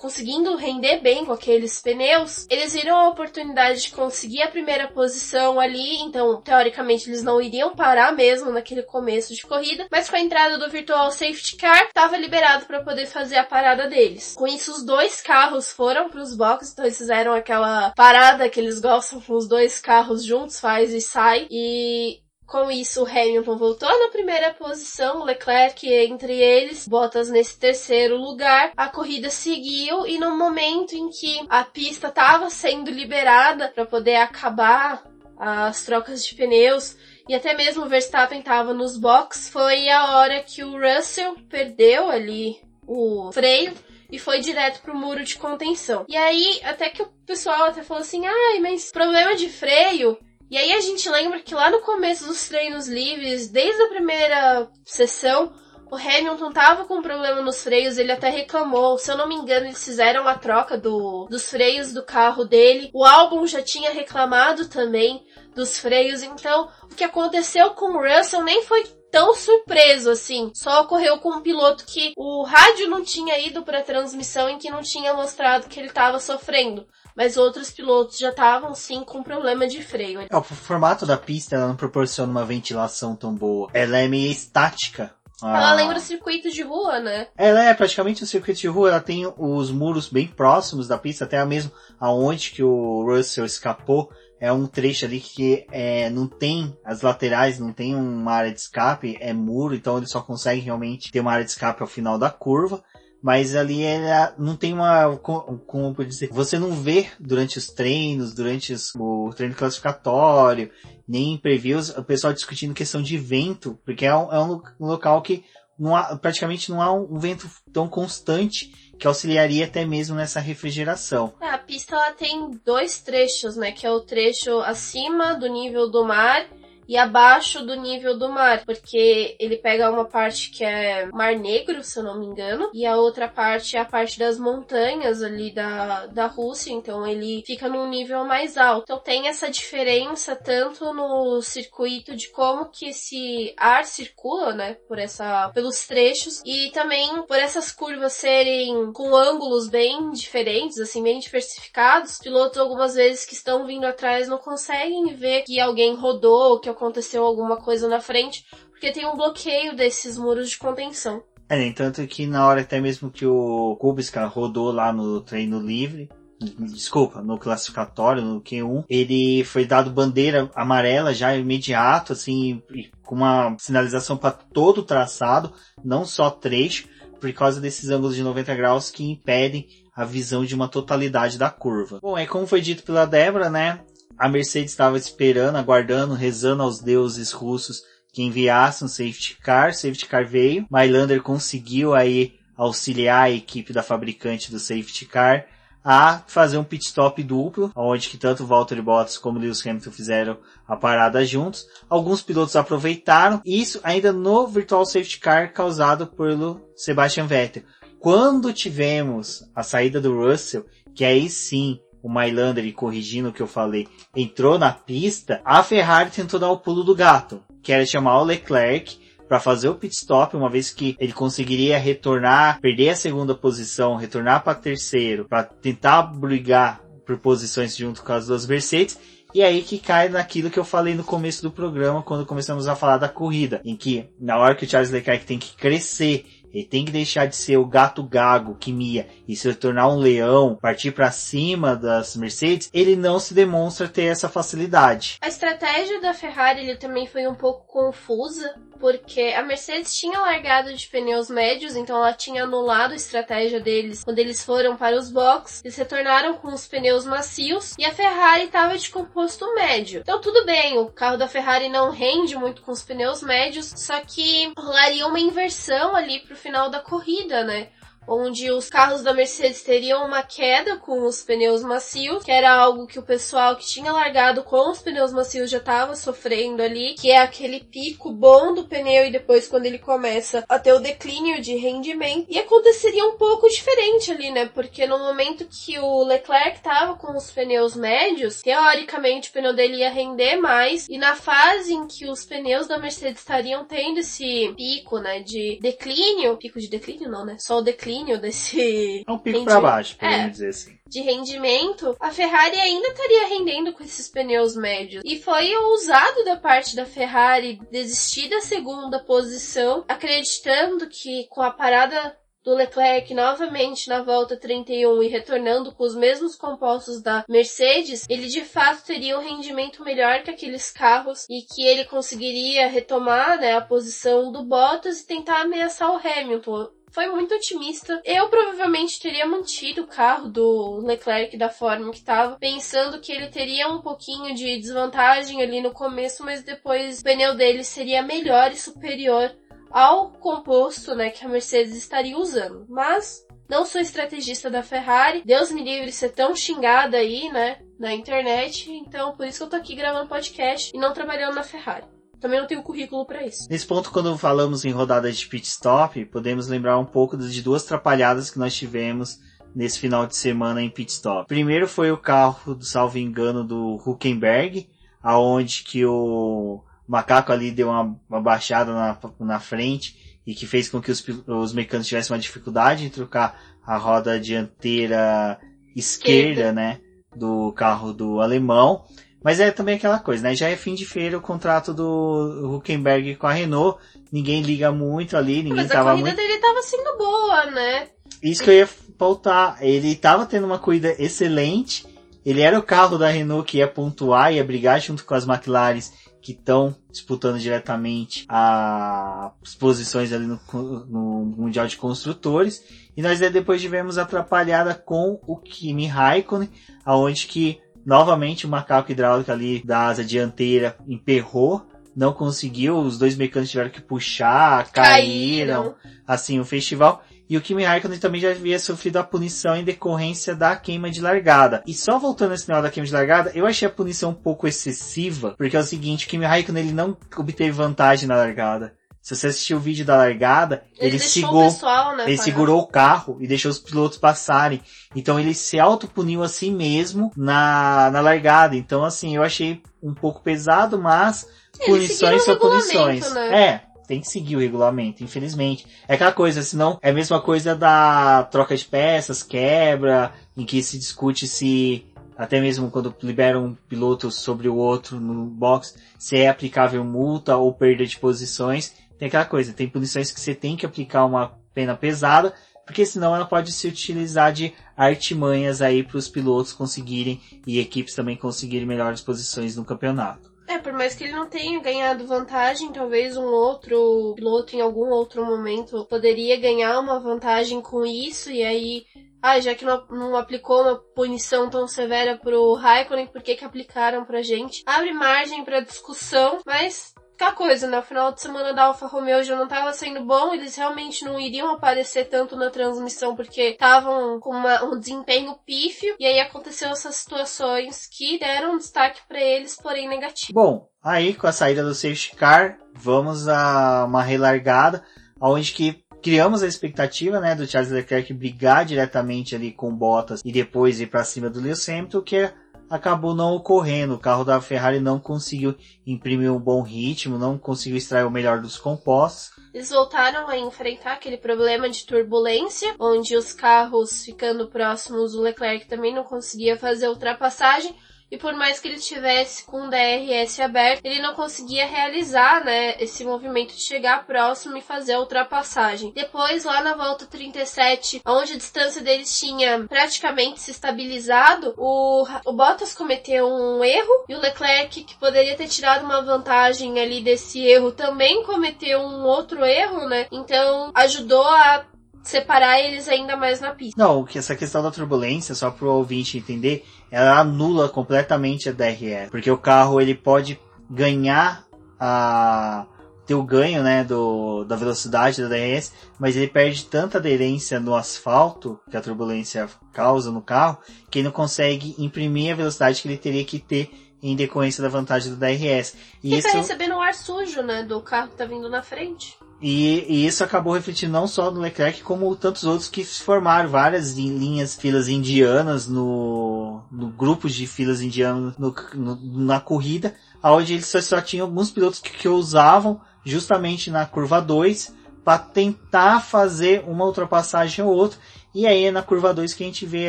conseguindo render bem com aqueles pneus, eles viram a oportunidade de conseguir a primeira posição ali, então teoricamente eles não iriam parar mesmo naquele começo de corrida, mas com a entrada do Virtual Safety Car, estava liberado para poder fazer a parada deles. Com isso, os dois carros foram para os boxes, então eles fizeram aquela parada que eles gostam com os dois carros juntos, faz e sai, e com isso, o Hamilton voltou na primeira posição, Leclerc entre eles, Bottas nesse terceiro lugar. A corrida seguiu e no momento em que a pista estava sendo liberada para poder acabar as trocas de pneus e até mesmo o Verstappen estava nos boxes, foi a hora que o Russell perdeu ali o freio e foi direto pro muro de contenção. E aí, até que o pessoal até falou assim: ai, mas problema de freio e aí a gente lembra que lá no começo dos treinos livres, desde a primeira sessão, o Hamilton tava com um problema nos freios, ele até reclamou. Se eu não me engano, eles fizeram a troca do, dos freios do carro dele. O álbum já tinha reclamado também dos freios, então o que aconteceu com o Russell nem foi tão surpreso assim. Só ocorreu com um piloto que o rádio não tinha ido para transmissão e que não tinha mostrado que ele estava sofrendo mas outros pilotos já estavam sim com problema de freio. É, o formato da pista ela não proporciona uma ventilação tão boa. Ela é meio estática. Ela ah. lembra o circuito de rua, né? Ela é praticamente um circuito de rua. Ela tem os muros bem próximos da pista, até mesmo aonde que o Russell escapou. É um trecho ali que é, não tem as laterais, não tem uma área de escape, é muro, então ele só consegue realmente ter uma área de escape ao final da curva mas ali ela não tem uma, como eu dizer, você não vê durante os treinos, durante os, o treino classificatório, nem em previews, o pessoal discutindo questão de vento, porque é um, é um local que não há, praticamente não há um vento tão constante que auxiliaria até mesmo nessa refrigeração. É, a pista ela tem dois trechos, né, que é o trecho acima do nível do mar e abaixo do nível do mar, porque ele pega uma parte que é Mar Negro, se eu não me engano, e a outra parte é a parte das montanhas ali da, da Rússia, então ele fica num nível mais alto. Então tem essa diferença tanto no circuito de como que esse ar circula, né, por essa pelos trechos e também por essas curvas serem com ângulos bem diferentes, assim, bem diversificados. Pilotos algumas vezes que estão vindo atrás não conseguem ver que alguém rodou, que aconteceu alguma coisa na frente, porque tem um bloqueio desses muros de contenção. É, nem tanto que na hora até mesmo que o Kubica rodou lá no treino livre, desculpa, no classificatório, no Q1, ele foi dado bandeira amarela já imediato, assim, com uma sinalização para todo o traçado, não só trecho, por causa desses ângulos de 90 graus que impedem a visão de uma totalidade da curva. Bom, é como foi dito pela Débora, né? A Mercedes estava esperando, aguardando, rezando aos deuses russos que enviassem um safety car. Safety car veio. Mylander conseguiu aí auxiliar a equipe da fabricante do safety car a fazer um pit stop duplo, onde que tanto Valtteri Bottas como Lewis Hamilton fizeram a parada juntos. Alguns pilotos aproveitaram, isso ainda no virtual safety car causado pelo Sebastian Vettel. Quando tivemos a saída do Russell, que aí sim o Mylander, corrigindo o que eu falei, entrou na pista, a Ferrari tentou dar o pulo do gato, que era chamar o Leclerc para fazer o pit stop, uma vez que ele conseguiria retornar, perder a segunda posição, retornar para terceiro, para tentar brigar por posições junto com as duas Mercedes. E aí que cai naquilo que eu falei no começo do programa, quando começamos a falar da corrida, em que na hora que o Charles Leclerc tem que crescer ele tem que deixar de ser o gato gago que mia e se tornar um leão, partir para cima das Mercedes, ele não se demonstra ter essa facilidade. A estratégia da Ferrari ele também foi um pouco confusa, porque a Mercedes tinha largado de pneus médios, então ela tinha anulado a estratégia deles quando eles foram para os boxes, eles retornaram com os pneus macios e a Ferrari estava de composto médio. Então tudo bem, o carro da Ferrari não rende muito com os pneus médios, só que rolaria uma inversão ali pro final da corrida, né? Onde os carros da Mercedes teriam uma queda com os pneus macios, que era algo que o pessoal que tinha largado com os pneus macios já estava sofrendo ali, que é aquele pico bom do pneu e depois quando ele começa a ter o declínio de rendimento. E aconteceria um pouco diferente ali, né? Porque no momento que o Leclerc estava com os pneus médios, teoricamente o pneu dele ia render mais, e na fase em que os pneus da Mercedes estariam tendo esse pico, né, de declínio, pico de declínio não, né? Só o declínio declínio desse. [LAUGHS] É um pico para baixo, podemos é, dizer assim. De rendimento, a Ferrari ainda estaria rendendo com esses pneus médios. E foi ousado da parte da Ferrari desistir da segunda posição, acreditando que com a parada do Leclerc novamente na volta 31 e retornando com os mesmos compostos da Mercedes, ele de fato teria um rendimento melhor que aqueles carros e que ele conseguiria retomar né, a posição do Bottas e tentar ameaçar o Hamilton foi muito otimista. Eu provavelmente teria mantido o carro do Leclerc da forma que estava, pensando que ele teria um pouquinho de desvantagem ali no começo, mas depois o pneu dele seria melhor e superior ao composto, né, que a Mercedes estaria usando. Mas não sou estrategista da Ferrari. Deus me livre de ser tão xingada aí, né, na internet. Então, por isso que eu tô aqui gravando podcast e não trabalhando na Ferrari também não tenho currículo para isso. Nesse ponto, quando falamos em rodadas de pit stop, podemos lembrar um pouco de duas atrapalhadas que nós tivemos nesse final de semana em pit stop. Primeiro foi o carro, do salvo engano, do Huckenberg, aonde que o macaco ali deu uma, uma baixada na, na frente e que fez com que os, os mecânicos tivessem uma dificuldade em trocar a roda dianteira esquerda, esquerda. né, do carro do alemão. Mas é também aquela coisa, né? Já é fim de feira o contrato do Huckenberg com a Renault. Ninguém liga muito ali, ninguém Mas tava a corrida muito... dele tava sendo boa, né? Isso que eu ia pautar. Ele tava tendo uma corrida excelente. Ele era o carro da Renault que ia pontuar, ia brigar junto com as McLaren que estão disputando diretamente as posições ali no, no, Mundial de Construtores. E nós depois tivemos atrapalhada com o Kimi Raikkonen, aonde que Novamente o macaco hidráulico ali da asa dianteira emperrou, não conseguiu, os dois mecânicos tiveram que puxar, caíram, caíram. assim, o festival. E o Kimi Raikkonen também já havia sofrido a punição em decorrência da queima de largada. E só voltando esse negócio da queima de largada, eu achei a punição um pouco excessiva, porque é o seguinte, o Kimi Raikkonen ele não obteve vantagem na largada. Se você assistiu o vídeo da largada, ele, ele segurou, o pessoal, né, ele segurou o carro e deixou os pilotos passarem. Então ele se autopuniu a si mesmo na, na largada. Então assim, eu achei um pouco pesado, mas punições são punições. Né? É, tem que seguir o regulamento, infelizmente. É aquela coisa, senão é a mesma coisa da troca de peças, quebra, em que se discute se até mesmo quando liberam um piloto sobre o outro no box, se é aplicável multa ou perda de posições tem aquela coisa, tem punições que você tem que aplicar uma pena pesada, porque senão ela pode se utilizar de artimanhas aí para os pilotos conseguirem e equipes também conseguirem melhores posições no campeonato. É, por mais que ele não tenha ganhado vantagem, talvez um outro piloto em algum outro momento poderia ganhar uma vantagem com isso e aí, ah, já que não, não aplicou uma punição tão severa pro Raikkonen, por que que aplicaram pra gente? Abre margem para discussão, mas aquela coisa, né? O final de semana da Alfa Romeo já não estava sendo bom, eles realmente não iriam aparecer tanto na transmissão porque estavam com uma, um desempenho pífio, e aí aconteceu essas situações que deram destaque para eles, porém negativo. Bom, aí com a saída do safety car, vamos a uma relargada, onde que criamos a expectativa, né, do Charles Leclerc brigar diretamente ali com Bottas e depois ir para cima do Lewis Hamilton, que acabou não ocorrendo. O carro da Ferrari não conseguiu imprimir um bom ritmo, não conseguiu extrair o melhor dos compostos. Eles voltaram a enfrentar aquele problema de turbulência, onde os carros ficando próximos, o Leclerc também não conseguia fazer ultrapassagem e por mais que ele tivesse com o DRS aberto, ele não conseguia realizar, né, esse movimento de chegar próximo e fazer a ultrapassagem. Depois, lá na volta 37, onde a distância deles tinha praticamente se estabilizado, o, o Bottas cometeu um erro e o Leclerc, que poderia ter tirado uma vantagem ali desse erro, também cometeu um outro erro, né? Então, ajudou a separar eles ainda mais na pista. Não, que essa questão da turbulência, só para o ouvinte entender, ela anula completamente a DRS, porque o carro ele pode ganhar a ter o ganho, né, do, da velocidade da DRS, mas ele perde tanta aderência no asfalto que a turbulência causa no carro, que ele não consegue imprimir a velocidade que ele teria que ter em decorrência da vantagem do DRS. E Fica isso... recebendo o ar sujo, né, do carro que tá vindo na frente. E, e, isso acabou refletindo não só no Leclerc, como tantos outros que formaram várias linhas, filas indianas no, no grupo de filas indianas no, no, na corrida, onde eles só, só tinham alguns pilotos que, que usavam justamente na curva 2 para tentar fazer uma ultrapassagem ou outra. E aí é na curva 2 que a gente vê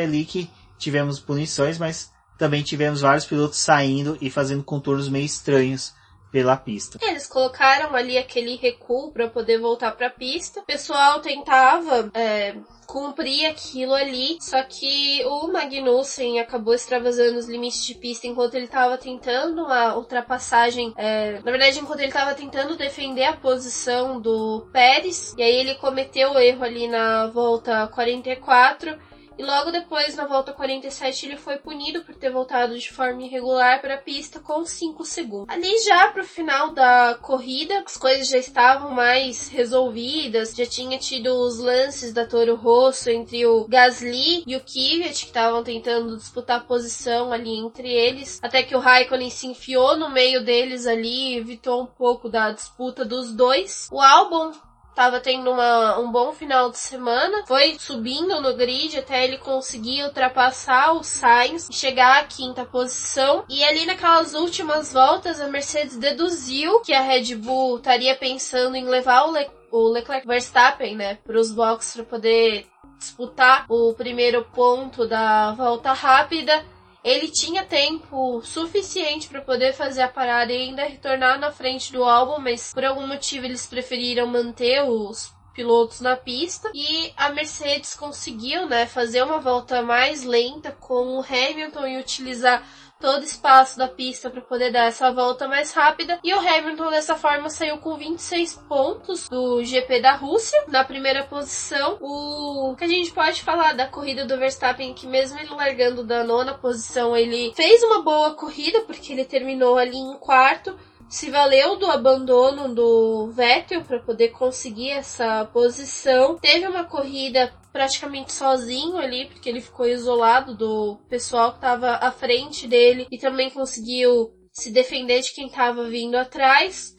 ali que tivemos punições, mas também tivemos vários pilotos saindo e fazendo contornos meio estranhos pela pista. Eles colocaram ali aquele recuo para poder voltar para a pista. O pessoal tentava é, cumprir aquilo ali, só que o Magnussen acabou extravasando os limites de pista enquanto ele estava tentando a ultrapassagem. É, na verdade, enquanto ele estava tentando defender a posição do Pérez, e aí ele cometeu o erro ali na volta 44 e logo depois, na volta 47, ele foi punido por ter voltado de forma irregular para a pista com 5 segundos. Ali já pro final da corrida, as coisas já estavam mais resolvidas, já tinha tido os lances da Toro Rosso entre o Gasly e o Kvyat, que estavam tentando disputar a posição ali entre eles, até que o Raikkonen se enfiou no meio deles ali, evitou um pouco da disputa dos dois. O Albon Tava tendo uma, um bom final de semana, foi subindo no grid até ele conseguir ultrapassar o Sainz chegar à quinta posição. E ali naquelas últimas voltas, a Mercedes deduziu que a Red Bull estaria pensando em levar o, Le o Leclerc Verstappen, né, para os boxes para poder disputar o primeiro ponto da volta rápida ele tinha tempo suficiente para poder fazer a parada e ainda retornar na frente do álbum, mas por algum motivo eles preferiram manter os pilotos na pista. E a Mercedes conseguiu, né, fazer uma volta mais lenta com o Hamilton e utilizar todo espaço da pista para poder dar essa volta mais rápida. E o Hamilton dessa forma saiu com 26 pontos do GP da Rússia na primeira posição. O que a gente pode falar da corrida do Verstappen que mesmo ele largando da nona posição, ele fez uma boa corrida porque ele terminou ali em quarto se valeu do abandono do Vettel para poder conseguir essa posição. Teve uma corrida praticamente sozinho ali, porque ele ficou isolado do pessoal que estava à frente dele e também conseguiu se defender de quem estava vindo atrás.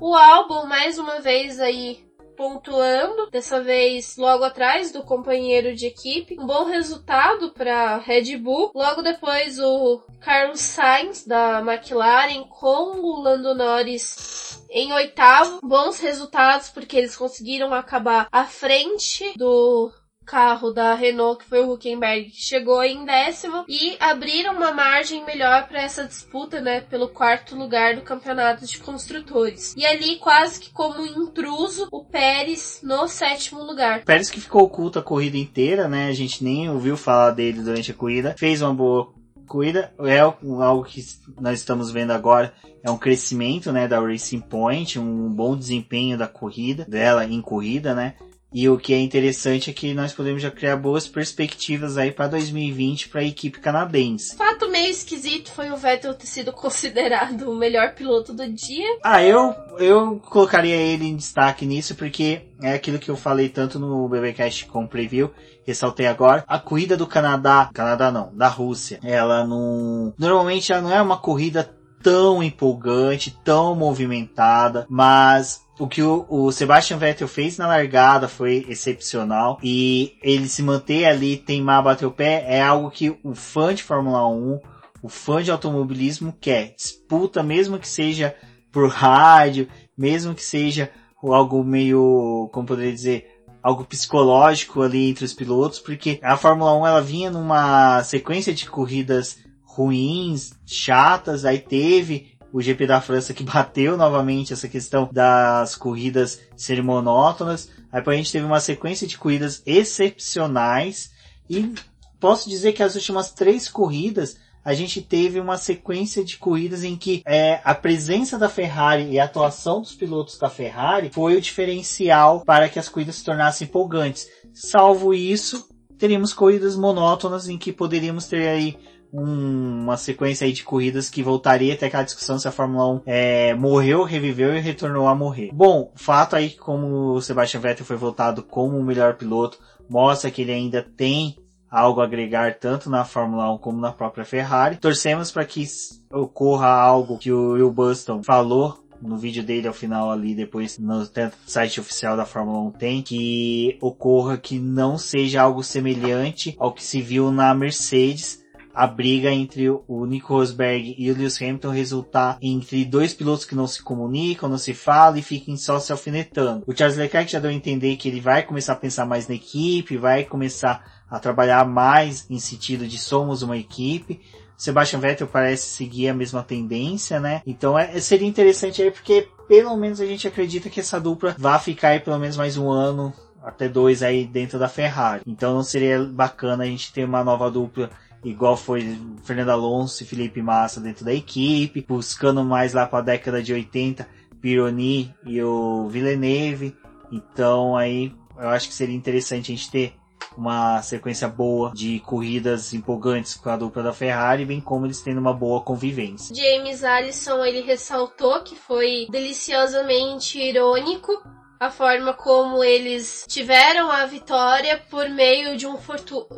O álbum, mais uma vez aí, pontuando, dessa vez logo atrás do companheiro de equipe. Um bom resultado para Red Bull. Logo depois o Carlos Sainz da McLaren com o Lando Norris em oitavo. Bons resultados porque eles conseguiram acabar à frente do carro da Renault, que foi o Huckenberg, que chegou em décimo e abriram uma margem melhor para essa disputa, né, pelo quarto lugar do campeonato de construtores. E ali, quase que como intruso, o Pérez no sétimo lugar. Pérez que ficou oculto a corrida inteira, né, a gente nem ouviu falar dele durante a corrida, fez uma boa corrida, é algo que nós estamos vendo agora, é um crescimento, né, da Racing Point, um bom desempenho da corrida, dela em corrida, né, E o que é interessante é que nós podemos já criar boas perspectivas aí para 2020 para a equipe canadense. Fato meio esquisito foi o Vettel ter sido [LAUGHS] considerado o melhor piloto do dia. Ah, eu eu colocaria ele em destaque nisso porque é aquilo que eu falei tanto no BBcast com preview, ressaltei agora. A corrida do Canadá, Canadá não, da Rússia, ela não normalmente ela não é uma corrida tão empolgante, tão movimentada, mas o que o, o, Sebastian Vettel fez na largada foi excepcional e ele se manter ali, teimar, bater o pé, é algo que o fã de Fórmula 1, o fã de automobilismo quer. Disputa, mesmo que seja por rádio, mesmo que seja algo meio, como poderia dizer, algo psicológico ali entre os pilotos, porque a Fórmula 1 ela vinha numa sequência de corridas ruins, chatas, aí teve o GP da França que [LAUGHS] bateu novamente essa questão das corridas serem monótonas. Aí a gente teve uma sequência de corridas excepcionais e posso dizer que as últimas três corridas a gente teve uma sequência de corridas em que é, a presença da Ferrari e a atuação dos pilotos da Ferrari foi o diferencial para que as corridas se tornassem empolgantes. Salvo isso, teríamos corridas monótonas em que poderíamos ter aí um, uma sequência aí de corridas que voltaria até aquela discussão se a Fórmula 1 é, morreu, reviveu e retornou a morrer. Bom, fato aí que como o Sebastian Vettel foi votado como o melhor piloto, mostra que ele ainda tem algo a agregar tanto na Fórmula 1 como na própria Ferrari. Torcemos para que ocorra algo que o Will Buston falou no vídeo dele ao final ali, depois no site oficial da Fórmula 1 tem, que ocorra que não seja algo semelhante ao que se viu na Mercedes, a briga entre o Nico Rosberg e o Lewis Hamilton resultar entre dois pilotos que não se comunicam, não se falam e fiquem só se alfinetando. O Charles Leclerc já deu a entender que ele vai começar a pensar mais na equipe, vai começar a trabalhar mais em sentido de somos uma equipe. Sebastian Vettel parece seguir a mesma tendência, né? Então é, seria interessante aí porque pelo menos a gente acredita que essa dupla vai ficar aí pelo menos mais um ano, até dois aí dentro da Ferrari. Então não seria bacana a gente ter uma nova dupla igual foi Fernando Alonso e Felipe Massa dentro da equipe, buscando mais lá para a década de 80, Pironi e o Villeneuve. Então aí eu acho que seria interessante a gente ter uma sequência boa de corridas empolgantes com a dupla da Ferrari, bem como eles tendo uma boa convivência. James Allison ele ressaltou que foi deliciosamente irônico a forma como eles tiveram a vitória por meio de um,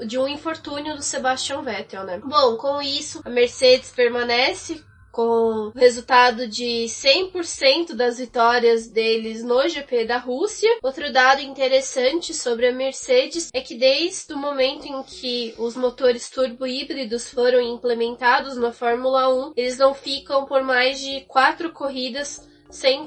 de um infortúnio do Sebastian Vettel, né? Bom, com isso, a Mercedes permanece com o resultado de 100% das vitórias deles no GP da Rússia. Outro dado interessante sobre a Mercedes é que desde o momento em que os motores turbo híbridos foram implementados na Fórmula 1, eles não ficam por mais de quatro corridas sem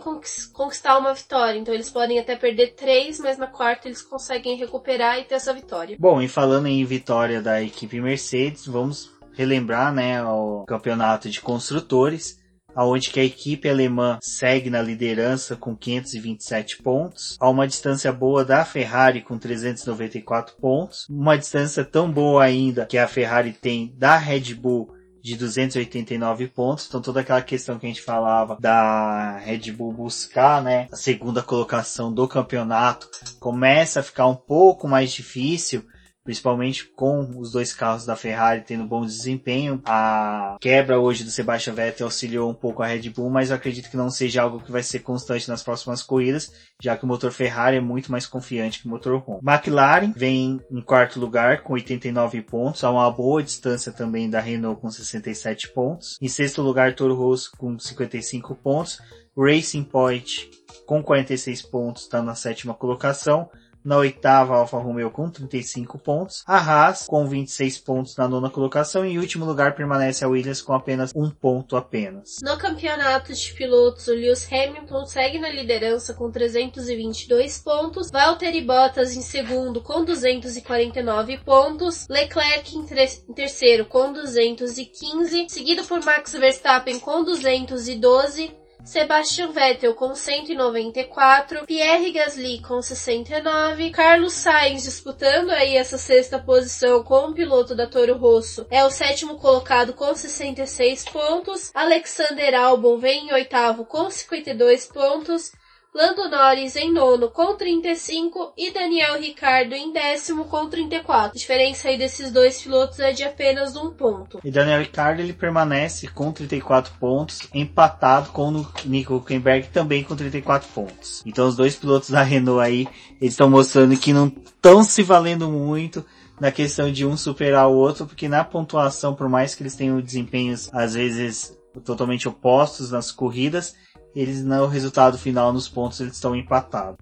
conquistar uma vitória. Então eles podem até perder três, mas na quarta eles conseguem recuperar e ter essa vitória. Bom, e falando em vitória da equipe Mercedes, vamos relembrar, né, o campeonato de construtores, aonde que a equipe alemã segue na liderança com 527 pontos, a uma distância boa da Ferrari com 394 pontos, uma distância tão boa ainda que a Ferrari tem da Red Bull de 289 pontos. Então toda aquela questão que a gente falava da Red Bull buscar, né, a segunda colocação do campeonato começa a ficar um pouco mais difícil principalmente com os dois carros da Ferrari tendo bom desempenho. A quebra hoje do Sebastian Vettel auxiliou um pouco a Red Bull, mas eu acredito que não seja algo que vai ser constante nas próximas corridas, já que o motor Ferrari é muito mais confiante que o motor Honda. McLaren vem em quarto lugar com 89 pontos, a uma boa distância também da Renault com 67 pontos. Em sexto lugar, Toro Rosso com 55 pontos. Racing Point com 46 pontos está na sétima colocação. Na oitava, Alfa Romeo com 35 pontos. A Haas com 26 pontos na nona colocação. E em último lugar permanece a Williams com apenas um ponto apenas. No campeonato de pilotos, o Lewis Hamilton segue na liderança com 322 pontos. Valtteri Bottas em segundo com 249 pontos. Leclerc em, em terceiro com 215. Seguido por Max Verstappen com 212. Sebastian Vettel com 194, Pierre Gasly com 69, Carlos Sainz disputando aí essa sexta posição com o piloto da Toro Rosso, é o sétimo colocado com 66 pontos, Alexander Albon vem em oitavo com 52 pontos, Lando Norris em nono com 35 e Daniel Ricardo em décimo com 34. A diferença aí desses dois pilotos é de apenas um ponto. E Daniel Ricardo ele permanece com 34 pontos, empatado com o Nico Huckenberg também com 34 pontos. Então os dois pilotos da Renault aí, eles estão mostrando que não estão se valendo muito na questão de um superar o outro, porque na pontuação, por mais que eles tenham desempenhos às vezes totalmente opostos nas corridas, eles no resultado final nos pontos eles estão empatados.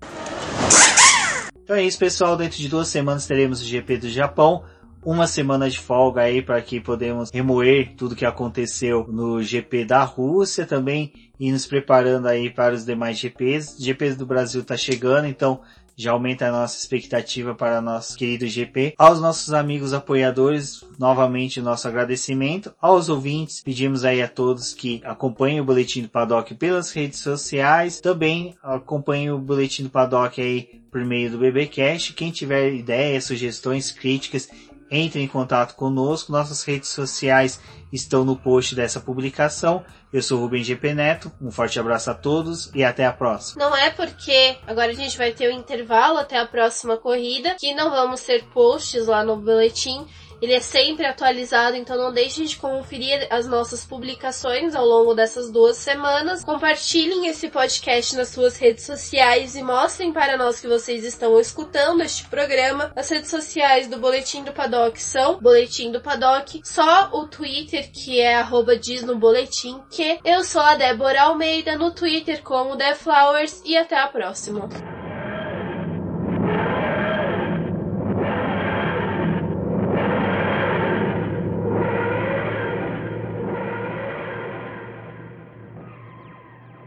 Então é isso pessoal, dentro de duas semanas teremos o GP do Japão, uma semana de folga aí para que podemos remoer tudo que aconteceu no GP da Rússia também e nos preparando aí para os demais GPs. GPs do Brasil tá chegando, então já aumenta a nossa expectativa para nosso querido GP. Aos nossos amigos apoiadores, novamente o nosso agradecimento. Aos ouvintes, pedimos aí a todos que acompanhem o Boletim do Paddock pelas redes sociais. Também acompanhem o Boletim do Paddock aí por meio do BBcast. Quem tiver ideias, sugestões, críticas, entre em contato conosco. Nossas redes sociais estão no post dessa publicação. Eu sou o Rubem GP Neto, um forte abraço a todos e até a próxima. Não é porque agora a gente vai ter o um intervalo até a próxima corrida que não vamos ter posts lá no boletim. Ele é sempre atualizado, então não deixem de conferir as nossas publicações ao longo dessas duas semanas. Compartilhem esse podcast nas suas redes sociais e mostrem para nós que vocês estão escutando este programa. As redes sociais do Boletim do Paddock são Boletim do Paddock, só o Twitter que é arroba diz no boletim que eu sou a Débora Almeida no Twitter como The Flowers e até a próxima.